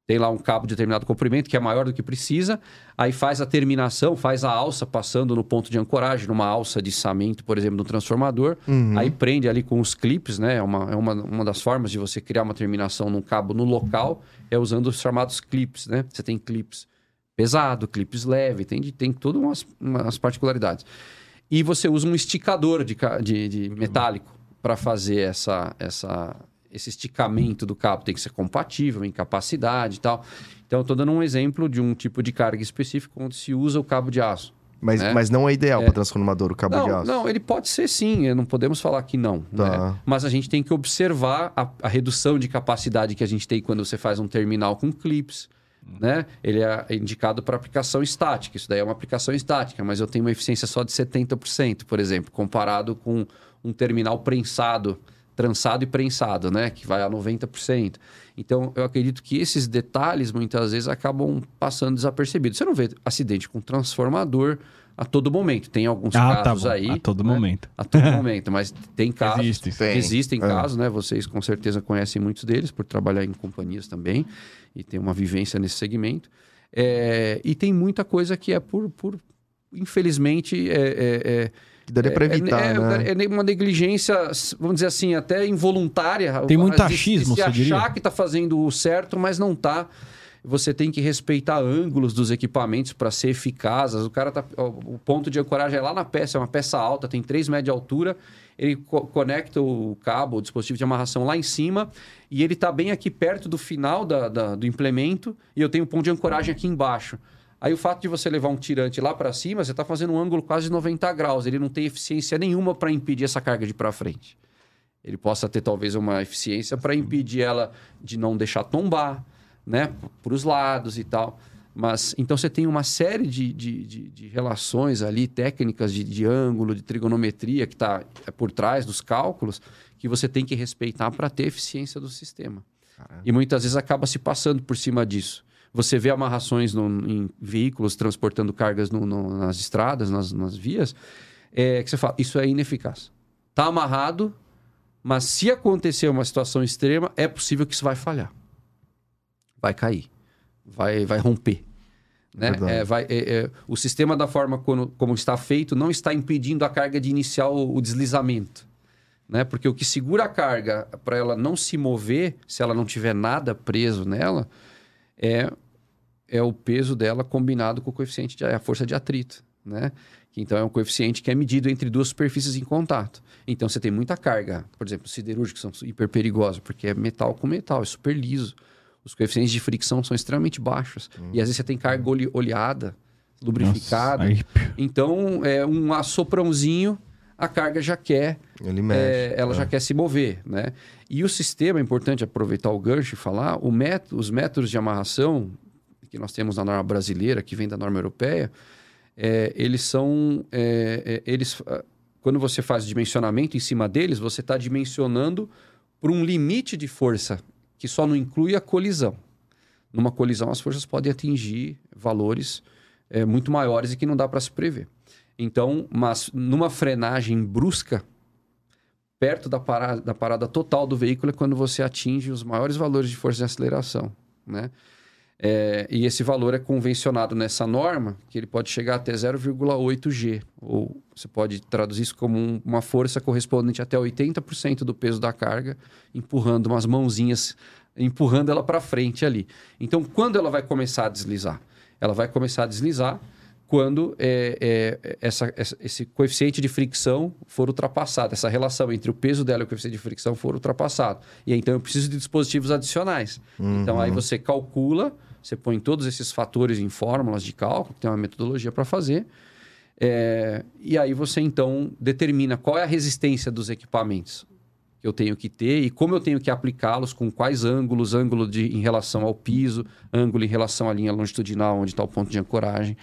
Tem lá um cabo de determinado comprimento que é maior do que precisa, aí faz a terminação, faz a alça passando no ponto de ancoragem, numa alça de içamento, por exemplo, no transformador. Uhum. Aí prende ali com os clips, né? É uma, é uma, uma das formas de você criar uma terminação num cabo no local, é usando os chamados clips, né? Você tem clips pesado, clips leve, tem, tem todas umas, umas particularidades. E você usa um esticador de, de, de metálico para fazer essa, essa, esse esticamento do cabo. Tem que ser compatível em capacidade e tal. Então, eu estou dando um exemplo de um tipo de carga específico onde se usa o cabo de aço. Mas, né? mas não é ideal para transformador o cabo não, de aço. não, ele pode ser sim, eh, não podemos falar que não. Tá. né? Mas a gente tem que observar a, a redução de capacidade que a gente tem quando você faz um terminal com clips. Né? Ele é indicado para aplicação estática. Isso daí é uma aplicação estática, mas eu tenho uma eficiência só de 70%, por exemplo, comparado com um terminal prensado, trançado e prensado, né? Que vai a 90%. Então, eu acredito que esses detalhes, muitas vezes, acabam passando desapercebidos. Você não vê acidente com transformador a todo momento. Tem alguns Ah, tá casos bom. aí. A todo né? momento. A todo momento, mas tem casos. Existe. Tem. Existem É. casos, né? Vocês com certeza conhecem muitos deles por trabalhar em companhias também e ter uma vivência nesse segmento. É, e tem muita coisa que é por, por infelizmente, é, é- é- Que daria pra é- evitar, é, né? é uma negligência, vamos dizer assim, até involuntária. Tem muito achismo, de se você diria? achar que está fazendo o certo, mas não está. Você tem que respeitar ângulos dos equipamentos para ser eficaz. O cara tá, o ponto de ancoragem é lá na peça, é uma peça alta, tem 3 metros de altura. Ele co- conecta o cabo, o dispositivo de amarração lá em cima e ele está bem aqui perto do final da- da- do implemento e eu tenho o ponto de ancoragem aqui embaixo. Aí o fato de você levar um tirante lá para cima, você está fazendo um ângulo quase de 90 graus. Ele não tem eficiência nenhuma para impedir essa carga de ir para frente. Ele possa ter talvez uma eficiência para impedir ela de não deixar tombar, né, para os lados e tal. Mas então você tem uma série de, de, de, de relações ali, técnicas de, de ângulo, de trigonometria que está por trás dos cálculos, que você tem que respeitar para ter eficiência do sistema. E muitas vezes acaba se passando por cima disso. Você vê amarrações no- em veículos transportando cargas no- no- nas estradas, nas, nas vias, é, que você fala, isso é ineficaz. Está amarrado, mas se acontecer uma situação extrema, é possível que isso vai falhar. Vai cair. Vai, vai romper. Né? Verdade. É, vai, é, é, o sistema da forma como, como está feito não está impedindo a carga de iniciar o, o deslizamento. Né? Porque o que segura a carga para ela não se mover, se ela não tiver nada preso nela, é, é o peso dela combinado com o coeficiente de a força de atrito, né? Então é um coeficiente que é medido entre duas superfícies em contato. Então você tem muita carga, por exemplo, siderúrgicos são hiper perigosos porque é metal com metal, é super liso. Os coeficientes de fricção são extremamente baixos. E às vezes você tem carga ole- oleada, lubrificada. Nossa, Então, é um assoprãozinho, a carga já quer mexe. é, ela já quer se mover, né? E o sistema, é importante aproveitar o gancho e falar, o método, os métodos de amarração que nós temos na norma brasileira, que vem da norma europeia, é, eles são... é, é, eles, ah, quando você faz dimensionamento em cima deles, você está dimensionando por um limite de força, que só não inclui a colisão. Numa colisão, as forças podem atingir valores é, muito maiores e que não dá para se prever. Então, mas numa frenagem brusca, perto da parada, da parada total do veículo é quando você atinge os maiores valores de força de aceleração, né? É, e esse valor é convencionado nessa norma, que ele pode chegar até 0,8 G, ou você pode traduzir isso como um- uma força correspondente até 80% do peso da carga, empurrando umas mãozinhas, empurrando ela para frente ali. Então, quando ela vai começar a deslizar? Ela vai começar a deslizar quando é, é, essa- esse coeficiente de fricção for ultrapassado, essa relação entre o peso dela e o coeficiente de fricção for ultrapassado. E então eu preciso de dispositivos adicionais. Então aí você calcula, você põe todos esses fatores em fórmulas de cálculo, tem uma metodologia para fazer. é, e aí você então determina qual é a resistência dos equipamentos que eu tenho que ter e como eu tenho que aplicá-los, com quais ângulos, ângulo de, em relação ao piso, ângulo em relação à linha longitudinal, onde está o ponto de ancoragem,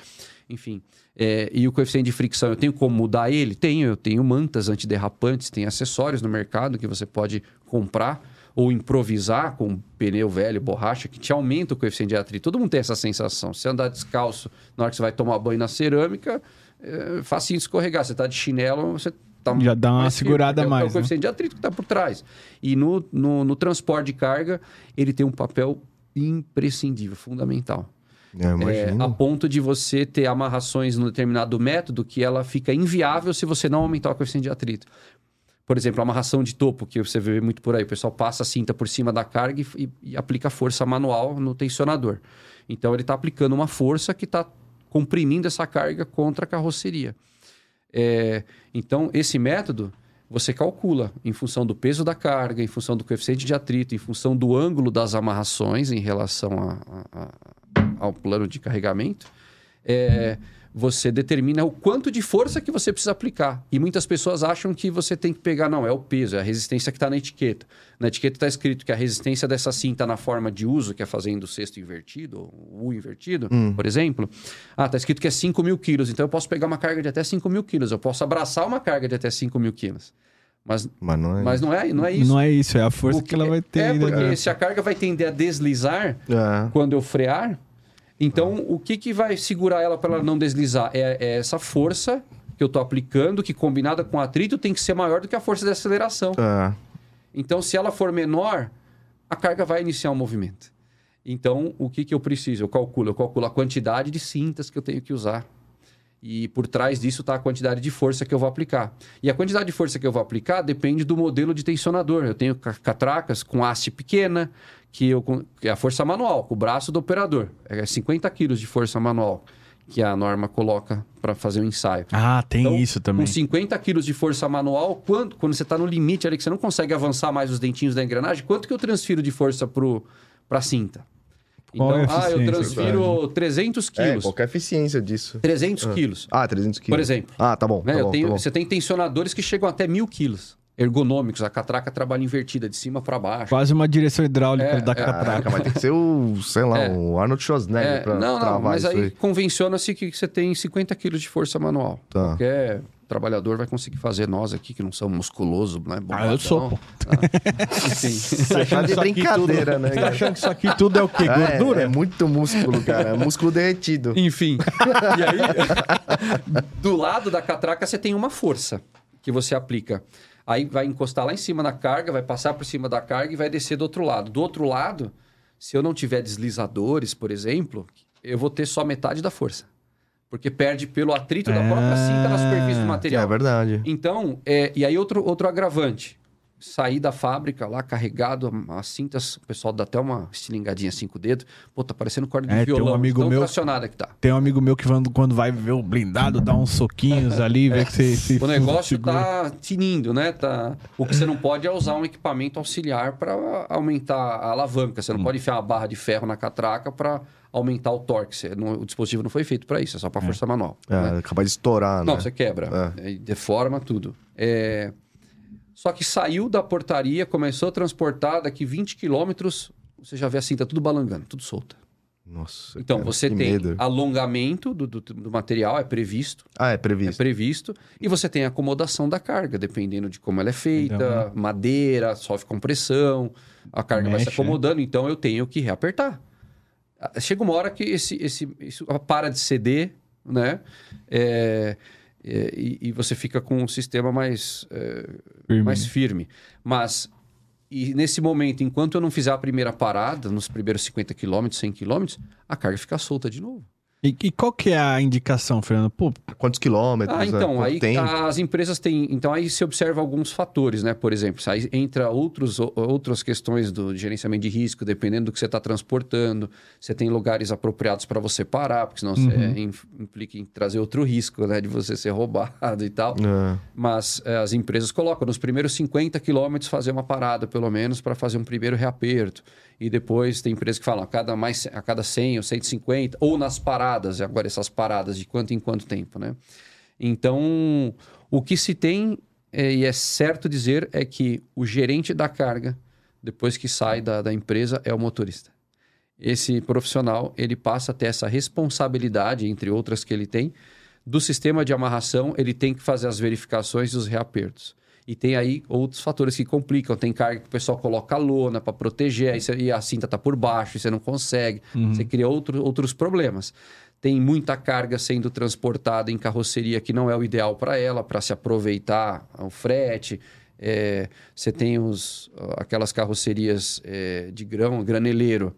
enfim. É, e o coeficiente de fricção, eu tenho como mudar ele? Tenho, eu tenho mantas antiderrapantes, tem acessórios no mercado que você pode comprar ou improvisar com pneu velho, borracha, que te aumenta o coeficiente de atrito. Todo mundo tem essa sensação. Se andar descalço na hora que você vai tomar banho na cerâmica, é facinho escorregar. Você está de chinelo, você tá Já dá uma mais segurada porque é o- mais, É o né? coeficiente de atrito que está por trás. E no, no, no transporte de carga, ele tem um papel imprescindível, fundamental. É, imagino. a ponto de você ter amarrações no determinado método que ela fica inviável se você não aumentar o coeficiente de atrito. Por exemplo, a amarração de topo, que você vê muito por aí. O pessoal passa a cinta por cima da carga e, e- aplica força manual no tensionador. Então, ele está aplicando uma força que está comprimindo essa carga contra a carroceria. É, então, esse método você calcula em função do peso da carga, em função do coeficiente de atrito, em função do ângulo das amarrações em relação a- a- ao plano de carregamento. É, você determina o quanto de força que você precisa aplicar. E muitas pessoas acham que você tem que pegar, não, é o peso, é a resistência que está na etiqueta. Na etiqueta está escrito que a resistência dessa cinta na forma de uso, que é fazendo o cesto invertido, ou o U invertido, por exemplo. Ah, está escrito que é 5 mil quilos, então eu posso pegar uma carga de até 5 mil quilos, eu posso abraçar uma carga de até 5 mil quilos. Mas, Mas não é. mas não, é, não é isso. Não é isso, é a força O que ela vai ter. É, né? porque se a carga vai tender a deslizar É. quando eu frear, então o que, que vai segurar ela para ela não deslizar? É, é essa força que eu estou aplicando, que combinada com o atrito tem que ser maior do que a força de aceleração. É. Então, se ela for menor, a carga vai iniciar o movimento. Então, o que, que eu preciso? Eu calculo, eu calculo a quantidade de cintas que eu tenho que usar. E por trás disso está a quantidade de força que eu vou aplicar. E a quantidade de força que eu vou aplicar depende do modelo de tensionador. Eu tenho ca- catracas com haste pequena, que, eu, que é a força manual, com o braço do operador. É 50 quilos de força manual que a norma coloca para fazer o ensaio. Ah, tem Então, isso também. Com 50 quilos de força manual, quando, quando você está no limite ali, que você não consegue avançar mais os dentinhos da engrenagem, quanto que eu transfiro de força para a cinta? Qual é a Então, ah, eu transfiro 300 É, quilos. qual que é a eficiência disso? 300 quilos. Ah, 300 quilos. Por exemplo. Ah, tá bom. né? Tá Eu bom, tenho- tá bom. Você tem tensionadores que chegam até mil quilos. Ergonômicos. A catraca trabalha invertida, de cima para baixo. Quase uma direção hidráulica É, da é. catraca. Vai ter que ser o, sei lá, É. o Arnold Schwarzenegger É, pra não, não, travar mas isso aí, aí. convenciona-se que você tem 50 quilos de força manual. Tá. Qualquer trabalhador vai conseguir fazer. Nós aqui, que não somos musculosos, né? Ah, eu sou, pô. Ah. Tá achando de brincadeira, tudo- né, Tá cara? achando que isso aqui tudo é o quê? É, Gordura? É, muito músculo, cara. É músculo derretido. Enfim. E aí, do lado da catraca, você tem uma força que você aplica. Aí vai encostar lá em cima na carga, vai passar por cima da carga e vai descer do outro lado. Do outro lado, se eu não tiver deslizadores, por exemplo, eu vou ter só metade da força. Porque perde pelo atrito da própria cinta na superfície do É material. verdade. Então, é, e aí outro, outro agravante. Sair da fábrica lá carregado, as cintas, o pessoal dá até uma estilingadinha cinco dedos. Pô, tá parecendo corda de É, tem um violão. amigo tão meu- tracionada que tá. Tem um amigo meu que quando, quando vai ver o blindado, dá uns soquinhos ali, vê que você se O negócio segura. tá tinindo, né? Tá... O que você não pode é usar um equipamento auxiliar para aumentar a alavanca. Você não pode enfiar uma barra de ferro na catraca para aumentar o torque. Não- O dispositivo não foi feito para isso, é só para força manual. né? É, acaba de estourar, Não, né? você quebra. É, deforma tudo. É, Só que saiu da portaria, começou a transportar, daqui 20 quilômetros, você já vê a cinta tudo balangando, tudo solta. Nossa. Então, cara, você que tem medo. alongamento do, do- do material, é previsto. Ah, é É previsto. previsto. E você tem a acomodação da carga, dependendo de como ela é feita, Então, madeira, sofre compressão, a carga vai se Mexe, acomodando, então eu tenho que reapertar. Ah, Chega uma hora que esse, esse, isso para de ceder, né? É, e, e você fica com um sistema mais, é, Firme, mais né? firme. Mas, e nesse momento, enquanto eu não fizer a primeira parada, nos primeiros 50 km, 100 km, a carga fica solta de novo. E, e qual que é a indicação, Fernando? Pô, Quantos quilômetros? Ah, é, então, quanto aí tempo? as empresas têm. Então, aí se observa alguns fatores, né? Por exemplo, aí entra outros, outras questões do gerenciamento de risco, dependendo do que você está transportando. Você tem lugares apropriados para você parar, porque senão você Uhum. in- implica em trazer outro risco, né? De você ser roubado e tal. É. Mas eh, as empresas colocam nos primeiros 50 quilômetros fazer uma parada, pelo menos, para fazer um primeiro reaperto. E depois tem empresas que falam a cada, mais, a cada 100 ou 150, ou nas paradas, agora essas paradas de quanto em quanto tempo, né? Então, o que se tem, eh, e é certo dizer, é que o gerente da carga, depois que sai da, da empresa, é o motorista. Esse profissional, ele passa a ter essa responsabilidade, entre outras que ele tem, do sistema de amarração, ele tem que fazer as verificações e os reapertos. E tem aí outros fatores que complicam. Tem carga que o pessoal coloca a lona para proteger, aí você- e a cinta está por baixo, e você não consegue. Você cria outro, outros problemas. Tem muita carga sendo transportada em carroceria que não é o ideal para ela, para se aproveitar o frete. É, você tem os, aquelas carrocerias é, de grão, graneleiro,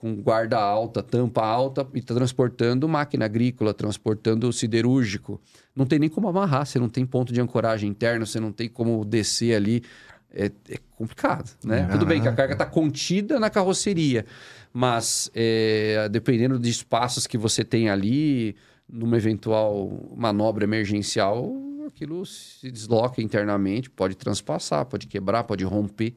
com guarda alta, tampa alta e tá transportando máquina agrícola, transportando siderúrgico. Não tem nem como amarrar, você não tem ponto de ancoragem interno, você não tem como descer ali. É, é complicado, né? Tudo bem que a carga está contida na carroceria, mas é, dependendo de espaços que você tem ali, numa eventual manobra emergencial, aquilo se desloca internamente, pode transpassar, pode quebrar, pode romper,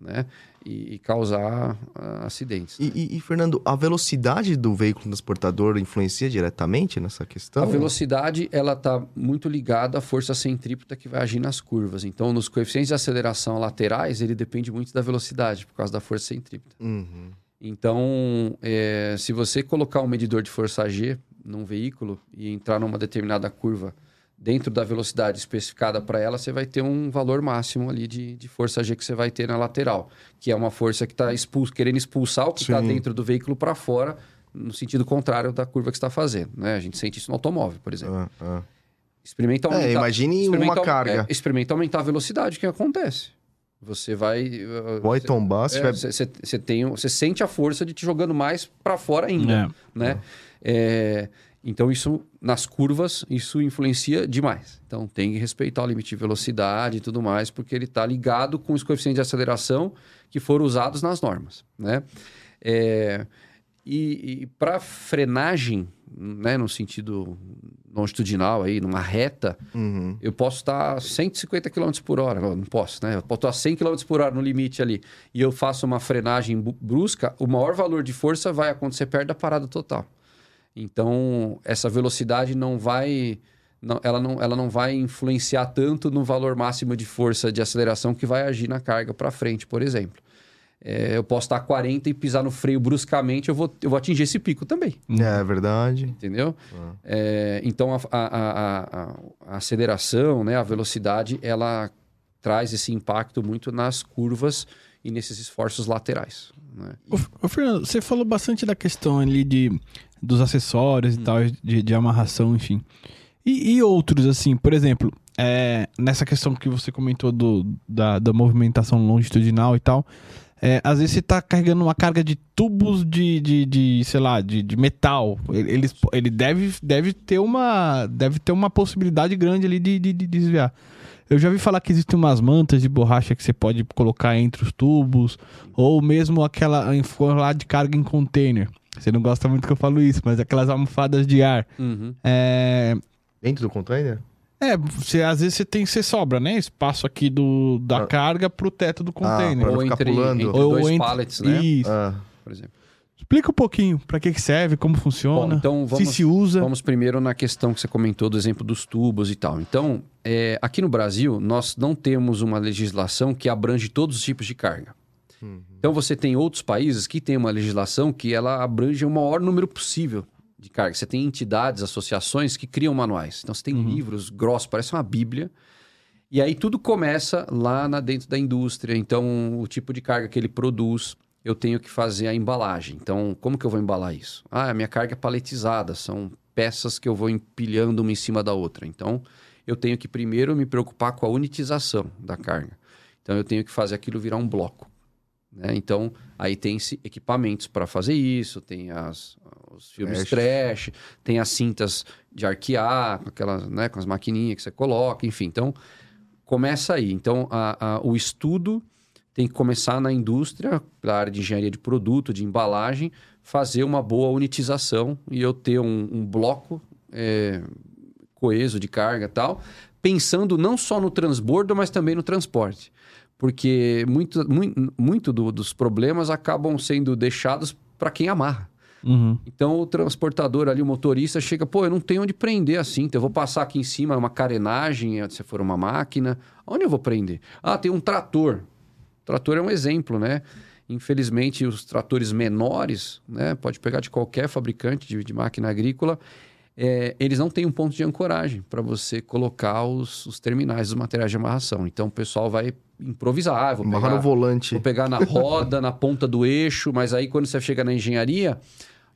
né? E, e causar ah, acidentes. E, e- e, Fernando, a velocidade do veículo transportador influencia diretamente nessa questão? A velocidade ela está muito ligada à força centrípeta que vai agir nas curvas. Então, nos coeficientes de aceleração laterais, ele depende muito da velocidade, por causa da força centrípeta. Uhum. Então, é, se você colocar um medidor de força G num veículo e entrar numa determinada curva dentro da velocidade especificada para ela, você vai ter um valor máximo ali de, de força G que você vai ter na lateral, que é uma força que está expul querendo expulsar o que está dentro do veículo para fora, no sentido contrário da curva que está fazendo. Né? A gente sente isso no automóvel, por exemplo. Ah, ah. Experimenta aumentar. É, imagine experimenta uma carga. é, experimenta aumentar a velocidade, o que acontece? Você vai. uh, Vai você- tombar, você é, vai... Você você tem, você sente a força de te jogando mais para fora ainda, É. né? É, então isso nas curvas isso influencia demais. Então tem que respeitar o limite de velocidade e tudo mais, porque ele está ligado com os coeficientes de aceleração que foram usados nas normas, né? É, e para frenagem, né, no sentido longitudinal aí, numa reta, Uhum. eu posso estar a 150 km por hora. Não, não posso, né? Eu posso estar a 100 km por hora no limite ali. E eu faço uma frenagem brusca, o maior valor de força vai acontecer perto da parada total. Então, essa velocidade não vai. não- ela, não, ela não vai influenciar tanto no valor máximo de força de aceleração que vai agir na carga para frente, por exemplo. É, eu posso estar a 40 e pisar no freio bruscamente, eu vou, eu vou atingir esse pico também É verdade. entendeu? É, então a, a- a- a- a aceleração, né, a velocidade, ela traz esse impacto muito nas curvas e nesses esforços laterais. Né? Ô, ô, Fernando, você falou bastante da questão ali de, dos acessórios Hum. e tal, de, de amarração, enfim. E, e outros, assim, por exemplo, é, nessa questão que você comentou do, da, da movimentação longitudinal e tal, é, às vezes você tá carregando uma carga de tubos de, de, de, sei lá, de, de metal. Ele, eles- ele deve, deve, ter uma, deve ter uma possibilidade grande ali de, de, de desviar. Eu já ouvi falar que existem umas mantas de borracha que você pode colocar entre os tubos, ou mesmo aquela enforlar de carga em container. Você não gosta muito que eu falo isso, mas aquelas almofadas de ar. É, Dentro do container? é, você, às vezes você tem, você sobra, né? Espaço aqui do, da Ah. carga pro teto do container. Pra não Ou entre, entre Ou dois entre- pallets, né? Isso. Ah, Por exemplo. Explica um pouquinho pra que, que serve, como funciona, Bom, então vamos, se se usa. vamos primeiro na questão que você comentou do exemplo dos tubos e tal. Então, é, aqui no Brasil, nós não temos uma legislação que abrange todos os tipos de carga. Então, você tem outros países que têm uma legislação que ela abrange o maior número possível de carga. Você tem entidades, associações que criam manuais. Então, você tem livros grossos, parece uma bíblia. E aí tudo começa lá na, dentro da indústria. Então, o tipo de carga que ele produz, eu tenho que fazer a embalagem. Então, como que eu vou embalar isso? Ah, a minha carga é paletizada, são peças que eu vou empilhando uma em cima da outra. Então, eu tenho que primeiro me preocupar com a unitização da carga. Então, eu tenho que fazer aquilo virar um bloco. Né? Então, aí tem-se equipamentos para fazer isso, tem as, os filmes trash, tem as cintas de arquear, com, aquelas, né, com as maquininhas que você coloca, enfim. Então, começa aí. Então, a- a- o estudo tem que começar na indústria, na área de engenharia de produto, de embalagem, fazer uma boa unitização e eu ter um, um bloco é, coeso de carga e tal, pensando não só no transbordo, mas também no transporte. Porque muito, muito, muito do- dos problemas acabam sendo deixados para quem amarra. Uhum. Então o transportador ali, o motorista, chega, pô, eu não tenho onde prender a cinta, eu vou passar aqui em cima uma carenagem, se for uma máquina, onde eu vou prender? Ah, tem um trator. O trator é um exemplo, né? Infelizmente, os tratores menores, né? Pode pegar de qualquer fabricante de, de máquina agrícola, é, eles não têm um ponto de ancoragem para você colocar os, os terminais dos materiais de amarração. Então o pessoal vai improvisar. Ah, vou amarrar pegar- no volante. Vou pegar na roda, na ponta do eixo, mas aí quando você chega na engenharia,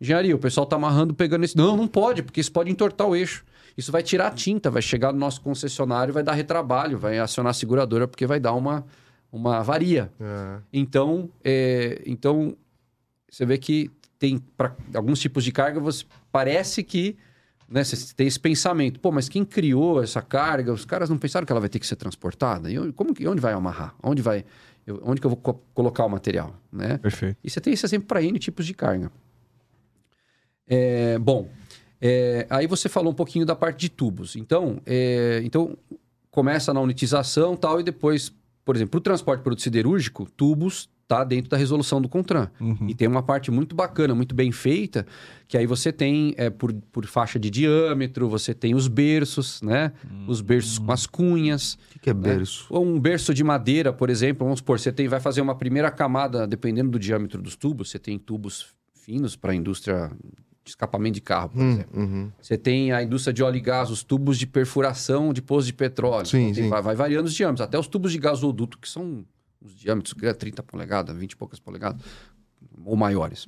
engenharia, o pessoal tá amarrando pegando esse. Não, não pode, porque isso pode entortar o eixo. Isso vai tirar a tinta, vai chegar no nosso concessionário, vai dar retrabalho, vai acionar a seguradora, porque vai dar uma, uma avaria. É. Então, é, então você vê que tem para alguns tipos de carga, você parece que né, você tem esse pensamento, pô, mas quem criou essa carga? Os caras não pensaram que ela vai ter que ser transportada? E onde- como que, onde vai amarrar? Onde vai? eu- onde que eu vou co- colocar o material, né? Perfeito. E você tem esse exemplo para N tipos de carga. É, bom, é, aí você falou um pouquinho da parte de tubos. Então, é, então começa na unitização tal, e depois, por exemplo, o transporte de produto siderúrgico, tubos está dentro da resolução do CONTRAN. Uhum. E tem uma parte muito bacana, muito bem feita, que aí você tem é, por, por faixa de diâmetro, você tem os berços, né? Os berços com as cunhas. O que, que é berço? Ou um berço de madeira, por exemplo, vamos supor, você tem, vai fazer uma primeira camada, dependendo do diâmetro dos tubos, você tem tubos finos para a indústria de escapamento de carro, por Hum, exemplo. uhum. Você tem a indústria de óleo e gás, os tubos de perfuração de poços de petróleo. Sim, Então, tem- sim. Vai, vai variando os diâmetros. Até os tubos de gasoduto, que são os diâmetros, que é 30 polegadas, 20 e poucas polegadas, ou maiores.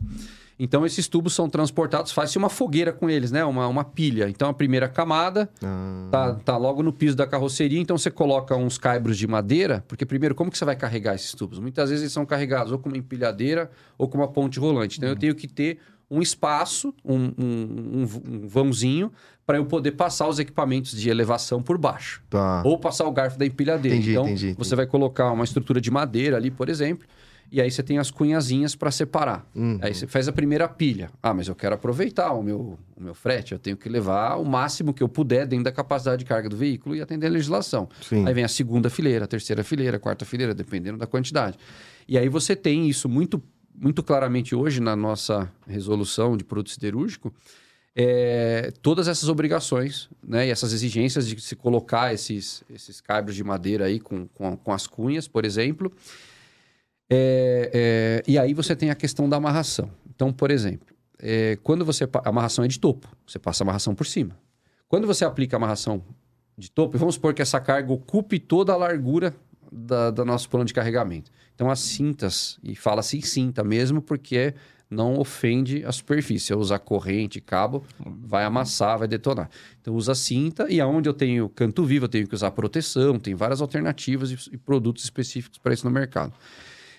Então, esses tubos são transportados, faz-se uma fogueira com eles, né? Uma, uma pilha. Então, a primeira camada Ah, tá, tá logo no piso da carroceria, então você coloca uns caibros de madeira, porque primeiro, como que você vai carregar esses tubos? Muitas vezes eles são carregados ou com uma empilhadeira ou com uma ponte rolante. Então eu tenho que ter um espaço, um, um, um- um vãozinho, para eu poder passar os equipamentos de elevação por baixo. tá. Ou passar o garfo da empilhadeira. Entendi, então, entendi, você vai colocar uma estrutura de madeira ali, por exemplo, e aí você tem as cunhazinhas para separar. Uhum. Aí você faz a primeira pilha. Ah, mas eu quero aproveitar o meu, o meu frete, eu tenho que levar o máximo que eu puder dentro da capacidade de carga do veículo e atender a legislação. Sim. Aí vem a segunda fileira, a terceira fileira, a quarta fileira, dependendo da quantidade. E aí você tem isso muito, muito claramente hoje na nossa resolução de produto siderúrgico, é, todas essas obrigações né, e essas exigências de se colocar esses, esses cabos de madeira aí com, com, com as cunhas, por exemplo. É, é, e aí você tem a questão da amarração. Então, por exemplo, é, quando você. A amarração é de topo, você passa a amarração por cima. Quando você aplica a amarração de topo, vamos supor que essa carga ocupe toda a largura da, do nosso plano de carregamento. Então, as cintas, e fala-se em cinta mesmo, porque não ofende a superfície. Eu usar corrente, cabo, vai amassar, vai detonar. Então, usa cinta, e aonde eu tenho canto vivo, eu tenho que usar proteção, tem várias alternativas e, e produtos específicos para isso no mercado.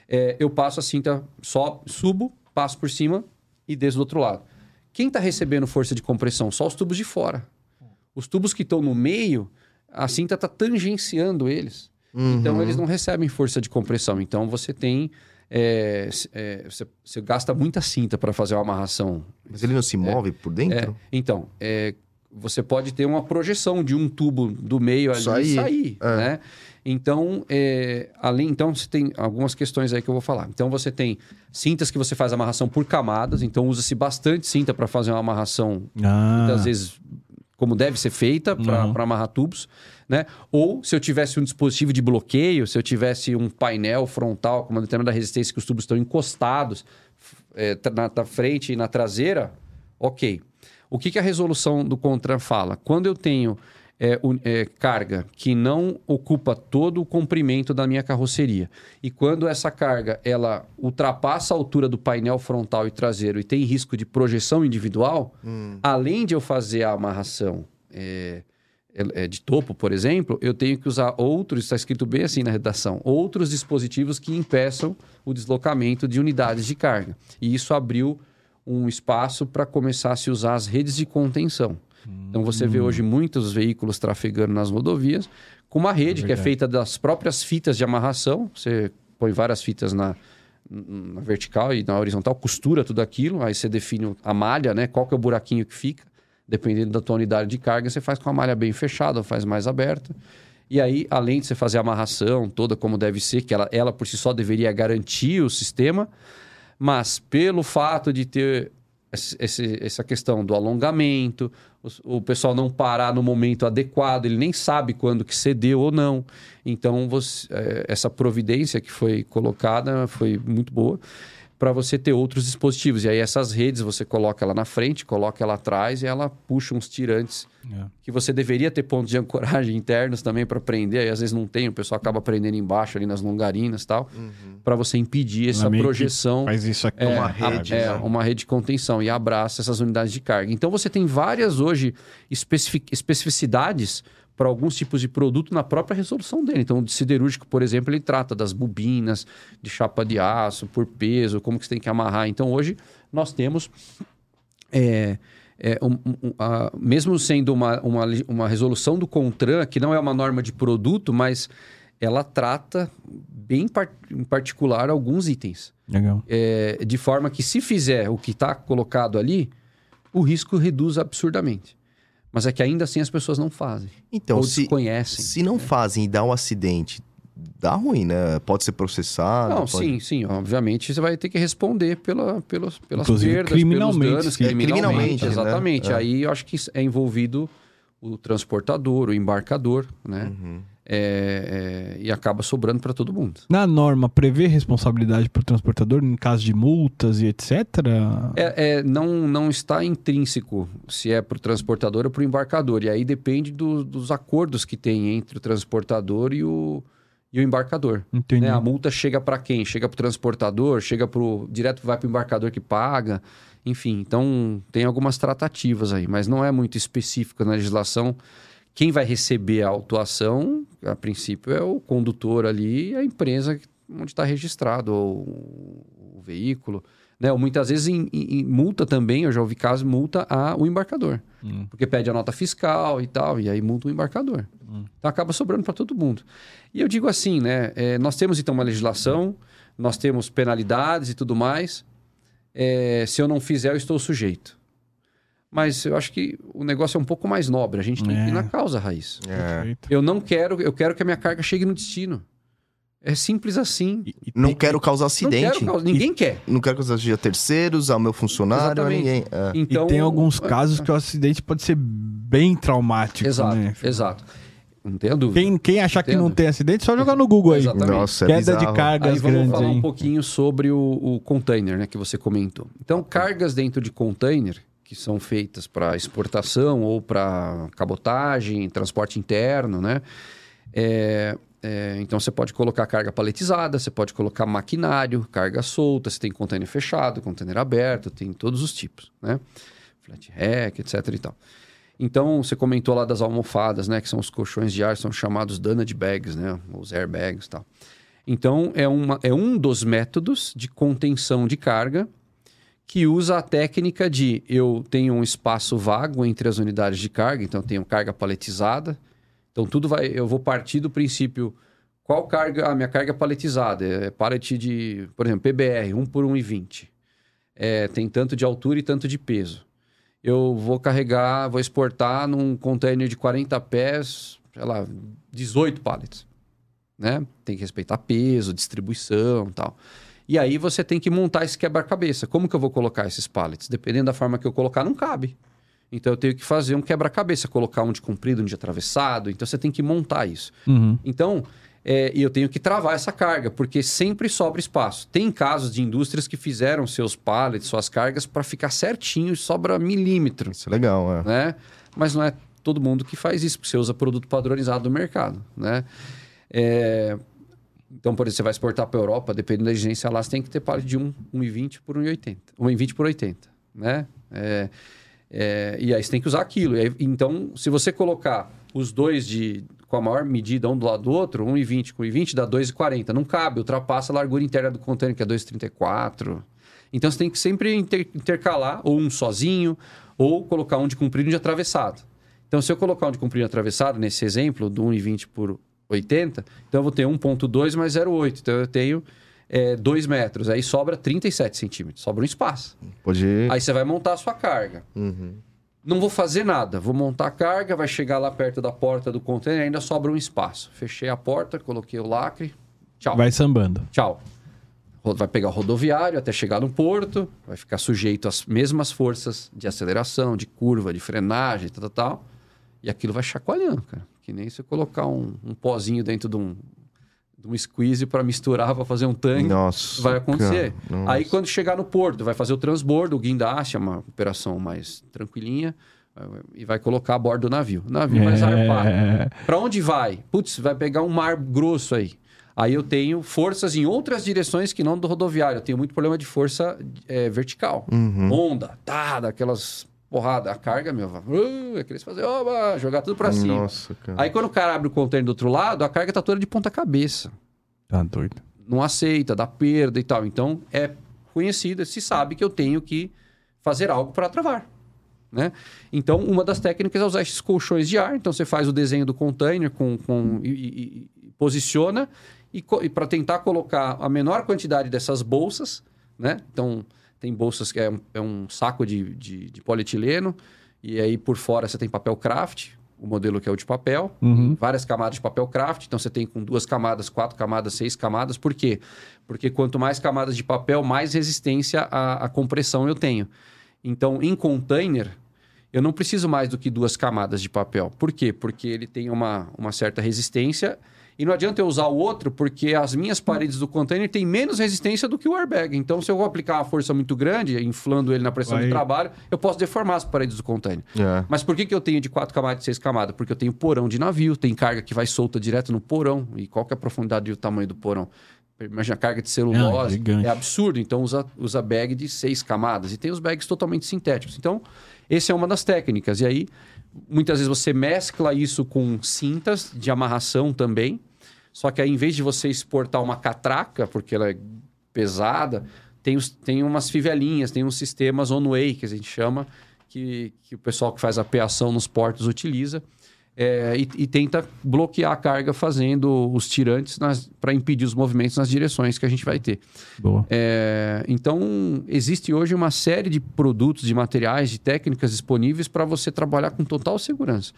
É, eu passo a cinta, só subo, passo por cima e desço do outro lado. Quem está recebendo força de compressão? Só os tubos de fora. Os tubos que estão no meio, a cinta está tangenciando eles. Uhum. Então, eles não recebem força de compressão. Então, você tem. É, é, você, você gasta muita cinta para fazer uma amarração. Mas ele não se move por É, dentro? então, é, você pode ter uma projeção de um tubo do meio ali Sair. e sair, É. né? Então, é, além, então você tem algumas questões aí que eu vou falar. Então, você tem cintas que você faz amarração por camadas. Então, usa-se bastante cinta para fazer uma amarração Ah, muitas vezes como deve ser feita para Uhum. amarrar tubos, né? Ou se eu tivesse um dispositivo de bloqueio, se eu tivesse um painel frontal com uma determinada resistência que os tubos estão encostados é, na, na frente e na traseira, ok. O que, que a resolução do CONTRAN fala? Quando eu tenho é, é, carga que não ocupa todo o comprimento da minha carroceria e quando essa carga ela ultrapassa a altura do painel frontal e traseiro e tem risco de projeção individual, além de eu fazer a amarração é, de topo, por exemplo, eu tenho que usar outros, está escrito bem assim na redação, outros dispositivos que impeçam o deslocamento de unidades de carga. E isso abriu um espaço para começar a se usar as redes de contenção. Então você vê hoje muitos veículos trafegando nas rodovias com uma rede que é feita das próprias fitas de amarração. Você põe várias fitas na, na vertical e na horizontal, costura tudo aquilo, aí você define a malha, né? Qual que é o buraquinho que fica, dependendo da tua unidade de carga, você faz com a malha bem fechada, faz mais aberta. E aí, além de você fazer a amarração toda como deve ser, que ela, ela por si só deveria garantir o sistema, mas pelo fato de ter esse- essa questão do alongamento, o, o pessoal não parar no momento adequado, ele nem sabe quando que cedeu ou não. Então, você- eh, essa providência que foi colocada foi muito boa para você ter outros dispositivos. E aí essas redes você coloca ela na frente, coloca ela atrás e ela puxa uns tirantes é. que você deveria ter pontos de ancoragem internos também para prender, aí às vezes não tem, o pessoal acaba prendendo embaixo ali nas longarinas e tal, para você impedir essa projeção. Faz isso aqui. É, uma a- rede, é, né? uma rede de contenção e abraça essas unidades de carga. Então você tem várias hoje especific- especificidades para alguns tipos de produto na própria resolução dele. Então, o de siderúrgico, por exemplo, ele trata das bobinas, de chapa de aço, por peso, como que você tem que amarrar. Então, hoje nós temos é, é, um- um- a- mesmo sendo uma, uma, uma resolução do CONTRAN, que não é uma norma de produto, mas ela trata bem par- em particular alguns itens. Legal. É, de forma que se fizer o que está colocado ali, o risco reduz absurdamente. Mas é que ainda assim as pessoas não fazem. Então, ou se, desconhecem. se não fazem e dá um acidente, dá ruim, né? Pode ser processado. Não, pode... sim, sim. Obviamente você vai ter que responder pela, pelos, pelas Inclusive, perdas, criminalmente, pelos danos, É, criminalmente. criminalmente, né? exatamente. É. Aí eu acho que é envolvido o transportador, o embarcador, né? Uhum. É, é, e acaba sobrando para todo mundo. Na norma, prevê responsabilidade para o transportador em caso de multas e etc? É, é, não, não está intrínseco se é para o transportador ou para o embarcador. E aí depende do, dos acordos que tem entre o transportador e o, e o embarcador. Entendi. Né? A multa chega para quem? Chega para o transportador? Chega pro, direto vai para o embarcador que paga? Enfim, então tem algumas tratativas aí, mas não é muito específico na legislação quem vai receber a autuação, a princípio, é o condutor ali a empresa onde está registrado o, o, veículo. Né? Ou muitas vezes em, em, em, multa também, eu já ouvi casos, multa a, o embarcador. Hum. Porque pede a nota fiscal e tal, e aí multa o embarcador. Hum. Então acaba sobrando para todo mundo. E eu digo assim, né? É, nós temos então uma legislação, nós temos penalidades e tudo mais. É, se eu não fizer, eu estou sujeito. Mas eu acho que o negócio é um pouco mais nobre. A gente tem é. que ir na é. causa raiz. É. Eu não quero, eu quero que a minha carga chegue no destino. É simples assim. E, e não quero causar acidente. Quero, ninguém e, quer. Não quero causar a terceiros, ao meu funcionário, a ninguém. É. Então, e tem alguns é, casos que o acidente pode ser bem traumático. Exato, né? exato. Não tenho dúvida. Quem, quem achar que não tem acidente, só jogar no Google aí. Exatamente. Nossa, é Queda bizarro. de cargas aí vamos falar aí. um pouquinho sobre o, o container, né, que você comentou. Então, cargas dentro de container que são feitas para exportação ou para cabotagem, transporte interno, né? É, é, então você pode colocar carga paletizada, você pode colocar maquinário, carga solta, você tem container fechado, container aberto, tem todos os tipos, né? Flat rack, etc e tal. Então, você comentou lá das almofadas, né? Que são os colchões de ar, são chamados Dunnage bags, né? Os airbags tal. Então, é, uma, é um dos métodos de contenção de carga que usa a técnica de eu tenho um espaço vago entre as unidades de carga, então eu tenho carga paletizada. Então tudo vai, eu vou partir do princípio qual carga, a minha carga é paletizada, é pallet de, por exemplo, PBR, 1 por 1,20. É, tem tanto de altura e tanto de peso. Eu vou carregar, vou exportar num container de 40 pés, sei lá, 18 pallets. Né? Tem que respeitar peso, distribuição tal. E aí você tem que montar esse quebra-cabeça. Como que eu vou colocar esses pallets? Dependendo da forma que eu colocar, não cabe. Então eu tenho que fazer um quebra-cabeça, colocar um de comprido, um de atravessado. Então você tem que montar isso. Uhum. Então, é, e eu tenho que travar essa carga, porque sempre sobra espaço. Tem casos de indústrias que fizeram seus pallets, suas cargas, para ficar certinho e sobra milímetro. Isso é legal, é. Né? Mas não é todo mundo que faz isso, porque você usa produto padronizado do mercado. Né? É, então, por exemplo, você vai exportar para a Europa, dependendo da exigência lá, você tem que ter pallet de 1,20 por 1,80. 1,20 por 80, né? É, é, e aí você tem que usar aquilo. Aí, então, se você colocar os dois de, com a maior medida um do lado do outro, 1,20 com 1,20 dá 2,40. Não cabe, ultrapassa a largura interna do container, que é 2,34. Então, você tem que sempre inter, intercalar, ou um sozinho, ou colocar um de comprido e um de atravessado. Então, se eu colocar um de comprido e atravessado, nesse exemplo, do 1,20 por 80, então eu vou ter 1,2 mais 0,8. Então eu tenho é, 2 metros. Aí sobra 37 centímetros. Sobra um espaço. Pode ir. Aí você vai montar a sua carga. Uhum. Não vou fazer nada. Vou montar a carga, vai chegar lá perto da porta do container ainda sobra um espaço. Fechei a porta, coloquei o lacre. Tchau. Vai sambando. Tchau. Vai pegar o rodoviário até chegar no porto, vai ficar sujeito às mesmas forças de aceleração, de curva, de frenagem, tal, tal, tal. E aquilo vai chacoalhando, cara. Que nem você colocar um, um pozinho dentro de um, de um squeeze para misturar para fazer um tanque. Nossa, vai acontecer. Cara, Aí quando chegar no porto, vai fazer o transbordo, o guindaste, é uma operação mais tranquilinha e vai colocar a bordo do navio. O navio é... vai zarpar. Para onde vai? Putz, vai pegar um mar grosso aí. Aí eu tenho forças em outras direções que não do rodoviário. Eu tenho muito problema de força é, vertical. Uhum. Onda, tá, daquelas porrada, a carga, meu, uh, aqueles fazer, oba, jogar tudo pra cima. Nossa, cara. Aí quando o cara abre o container do outro lado, a carga tá toda de ponta cabeça. Tá doido. Não aceita, dá perda e tal. Então é conhecido, se sabe que eu tenho que fazer algo para travar. Né? Então, uma das técnicas é usar esses colchões de ar. Então, você faz o desenho do container com, com e, e, e posiciona e, e para tentar colocar a menor quantidade dessas bolsas, né? Então, tem bolsas que é, é um saco de, de, de, polietileno, e aí por fora você tem papel craft, o modelo que é o de papel, uhum. várias camadas de papel craft, então você tem com duas camadas, quatro camadas, seis camadas. Por quê? Porque quanto mais camadas de papel, mais resistência à, à compressão eu tenho. Então, em container, eu não preciso mais do que duas camadas de papel. Por quê? Porque ele tem uma, uma certa resistência e não adianta eu usar o outro, porque as minhas paredes do container têm menos resistência do que o airbag. Então, se eu vou aplicar uma força muito grande, inflando ele na pressão Vai. de trabalho, eu posso deformar as paredes do container. É. Mas por que, que eu tenho de quatro camadas e seis camadas? Porque eu tenho porão de navio, tem carga que vai solta direto no porão. E qual que é a profundidade e o tamanho do porão? Imagina a carga de Ah, celulose. é absurdo. Então usa, usa bag de seis camadas. E tem os bags totalmente sintéticos. Então, essa é uma das técnicas. E aí, muitas vezes você mescla isso com cintas de amarração também. Só que aí, em vez de você exportar uma catraca, porque ela é pesada, tem, os, tem umas fivelinhas, tem uns sistemas on-way, que a gente chama, que, que o pessoal que faz apeação nos portos utiliza. É, e, e tenta bloquear a carga fazendo os tirantes para impedir os movimentos nas direções que a gente vai ter. Boa. É, então, existe hoje uma série de produtos, de materiais, de técnicas disponíveis para você trabalhar com total segurança.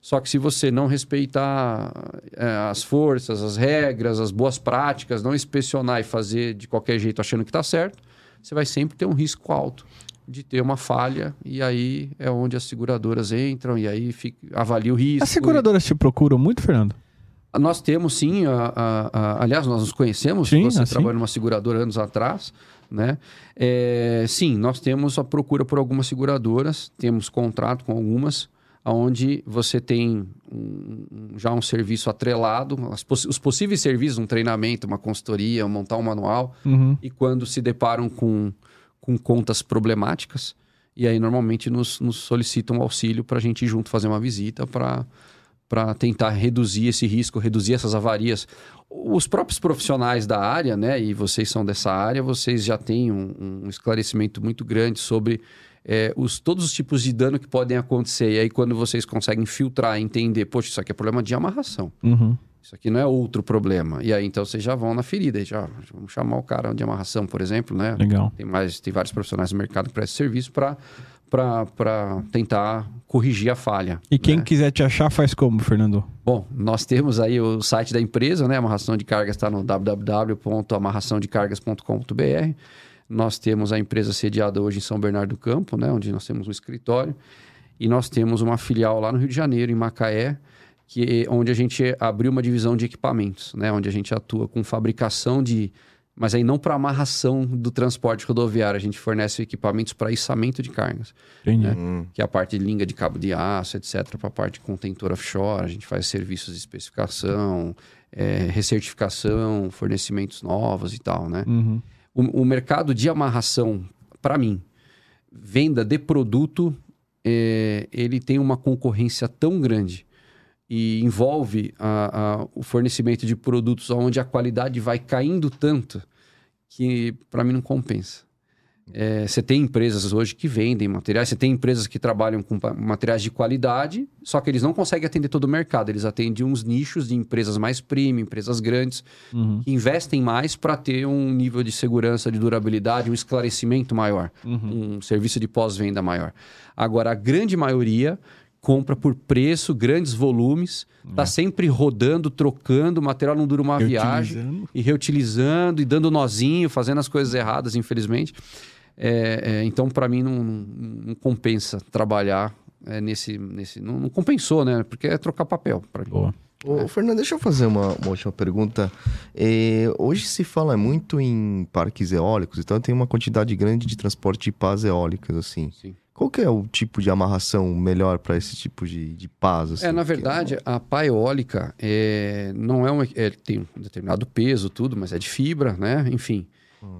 Só que se você não respeitar é, as forças, as regras, as boas práticas, não inspecionar e fazer de qualquer jeito achando que está certo, você vai sempre ter um risco alto de ter uma falha e aí é onde as seguradoras entram e aí fica, avalia o risco. As seguradoras te procuram muito, Fernando? Nós temos sim, a- a- a- aliás, nós nos conhecemos, Sim, você assim. trabalhou numa seguradora anos atrás, né? É, sim, nós temos a procura por algumas seguradoras, temos contrato com algumas, onde você tem um- já um serviço atrelado, as possi- os possíveis serviços, um treinamento, uma consultoria, montar um manual, Uhum. e quando se deparam com, com contas problemáticas, e aí normalmente nos, nos solicitam auxílio para a gente ir junto fazer uma visita para para tentar reduzir esse risco, reduzir essas avarias. Os próprios profissionais da área, né, e vocês são dessa área, vocês já têm um, um esclarecimento muito grande sobre é, os, todos os tipos de dano que podem acontecer. E aí, quando vocês conseguem filtrar, entender, poxa, isso aqui é problema de amarração. Uhum. Isso aqui não é outro problema. E aí, então, vocês já vão na ferida. e Já, vamos chamar o cara de amarração, por exemplo, né? Legal. Tem, mais, tem vários profissionais no mercado que prestam serviço para tentar corrigir a falha. E quem né? quiser te achar, faz como, Fernando? Bom, nós temos aí o site da empresa, né? Amarração de cargas está no www.amarraçãodecargas.com.br. Nós temos a empresa sediada hoje em São Bernardo do Campo, né? Onde nós temos um escritório. E nós temos uma filial lá no Rio de Janeiro, em Macaé, que onde a gente abriu uma divisão de equipamentos, né? Onde a gente atua com fabricação de... Mas aí não para amarração do transporte rodoviário. A gente fornece equipamentos para içamento de cargas Entendi. Hum. que é a parte de linha de cabo de aço, etc., para a parte de contentor offshore. A gente faz serviços de especificação, é, recertificação, fornecimentos novos e tal, né? Uhum. O, o mercado de amarração, para mim, venda de produto, é, ele tem uma concorrência tão grande e envolve a- a- o fornecimento de produtos onde a qualidade vai caindo tanto que para mim não compensa. É, Você tem empresas hoje que vendem materiais, você tem empresas que trabalham com materiais de qualidade, só que eles não conseguem atender todo o mercado. Eles atendem uns nichos de empresas mais premium, empresas grandes, Uhum. que investem mais para ter um nível de segurança, de durabilidade, um esclarecimento maior, Uhum. um serviço de pós-venda maior. Agora, a grande maioria compra por preço, grandes volumes, está sempre rodando, trocando, o material não dura uma viagem e reutilizando e dando nozinho, fazendo as coisas erradas, infelizmente. É, é, então, para mim, não- não compensa trabalhar é, nesse. nesse não, não compensou, né? Porque é trocar papel para mim. Boa. Ô, Fernando, deixa eu fazer uma, uma última pergunta. É, hoje se fala muito em parques eólicos, então tem uma quantidade grande de transporte de pás eólicas, assim. Sim. Qual que é o tipo de amarração melhor para esse tipo de, de pás? Assim? É, na verdade, a pá eólica é, não é um, é, tem um determinado peso, tudo, mas é de fibra, né? Enfim.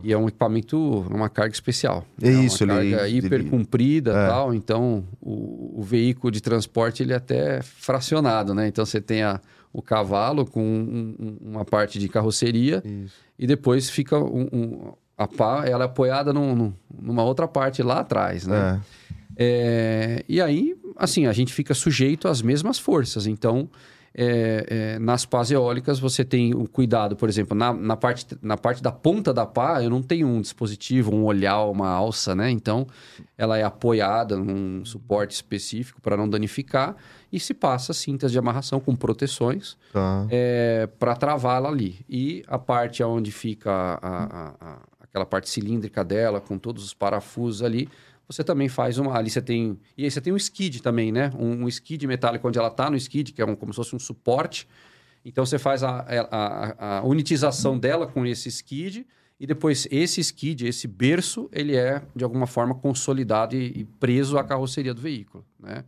E é um equipamento, uma carga especial. É uma isso, ele- carga ele- hiper comprida É. tal. Então, o, o veículo de transporte ele é até fracionado, né? Então, você tem a, o cavalo com um- um- uma parte de carroceria Isso. e depois fica um, um- a pá, ela é apoiada num- num- numa outra parte lá atrás, né? É. É, e aí, assim, a gente fica sujeito às mesmas forças. Então, é, é, nas pás eólicas, você tem o cuidado, por exemplo, na, na parte, na parte da ponta da pá, eu não tenho um dispositivo, um olhar, uma alça, né? Então, ela é apoiada num suporte específico para não danificar e se passa cintas de amarração com proteções Tá. para travá-la ali. E a parte onde fica a- a- a- aquela parte cilíndrica dela, com todos os parafusos ali, você também faz uma. Ali você tem. E aí você tem um skid também, né? Um, um skid metálico onde ela está no skid, que é um, como se fosse um suporte. Então você faz a, a, a, unitização dela com esse skid. E depois esse skid, esse berço, ele é de alguma forma consolidado e, e preso à carroceria do veículo, né?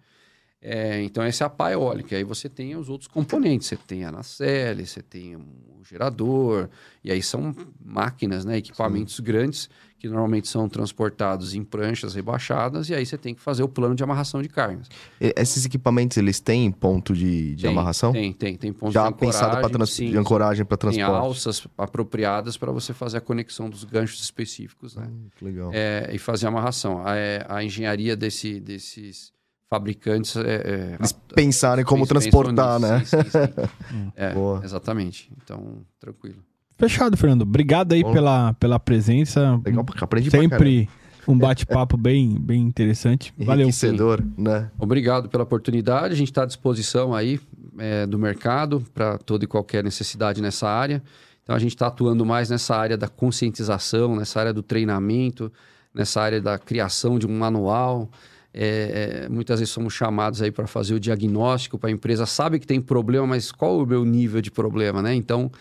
É, então, essa é a pá eólica. Aí você tem os outros componentes. Você tem a nacelle, você tem o gerador. E aí são máquinas, né? equipamentos Sim. grandes que normalmente são transportados em pranchas rebaixadas. E aí você tem que fazer o plano de amarração de cargas. E esses equipamentos, eles têm ponto de, de tem, amarração? Tem, tem. Tem ponto Já de pensado trans... sim, de ancoragem para transporte? Tem alças apropriadas para você fazer a conexão dos ganchos específicos. Né? Hum, legal. É, e fazer a amarração. A, é, a engenharia desse, desses fabricantes. É, é, Eles pensarem como transportar, né? Sim, sim, sim. é, Boa. Exatamente. Então, tranquilo. Fechado, Fernando. Obrigado aí pela, pela presença. Legal, aprendi Sempre um bate-papo bem, bem interessante. Valeu. Enriquecedor, né? Obrigado pela oportunidade. A gente está à disposição aí é, do mercado para toda e qualquer necessidade nessa área. Então, a gente está atuando mais nessa área da conscientização, nessa área do treinamento, nessa área da criação de um manual. É, é, muitas vezes somos chamados aí para fazer o diagnóstico para a empresa, sabe que tem problema, mas qual o meu nível de problema, né? Então,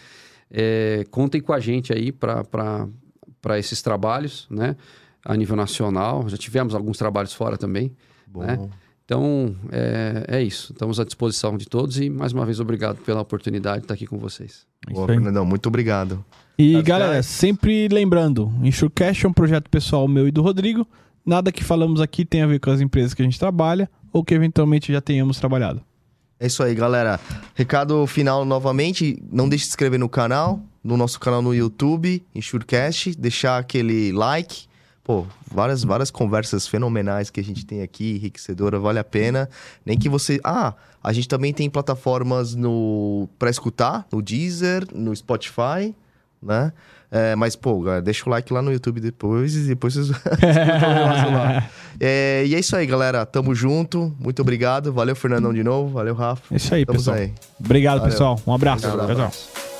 é, contem com a gente aí para esses trabalhos, né? A nível nacional, já tivemos alguns trabalhos fora também, Bom. né? Então, é, é isso. Estamos à disposição de todos e, mais uma vez, obrigado pela oportunidade de estar aqui com vocês. Boa, Fernandão, muito obrigado. E, galera, sempre lembrando, Enxurcast é um projeto pessoal meu e do Rodrigo. Nada que falamos aqui tem a ver com as empresas que a gente trabalha ou que eventualmente já tenhamos trabalhado. É isso aí, galera. Recado final novamente, não deixe de se inscrever no canal, no nosso canal no YouTube, Ensurecast, deixar aquele like. Pô, várias, várias conversas fenomenais que a gente tem aqui, enriquecedora, vale a pena. Nem que você. Ah, a gente também tem plataformas no para escutar, no Deezer, no Spotify, né? É, mas, pô, deixa o like lá no YouTube depois e depois vocês. É, e é isso aí, galera. Tamo junto. Muito obrigado. Valeu, Fernandão, de novo. Valeu, Rafa. É isso aí, Tamo pessoal. Aí. Obrigado, Valeu. pessoal. Um abraço. Obrigado, tchau, tchau.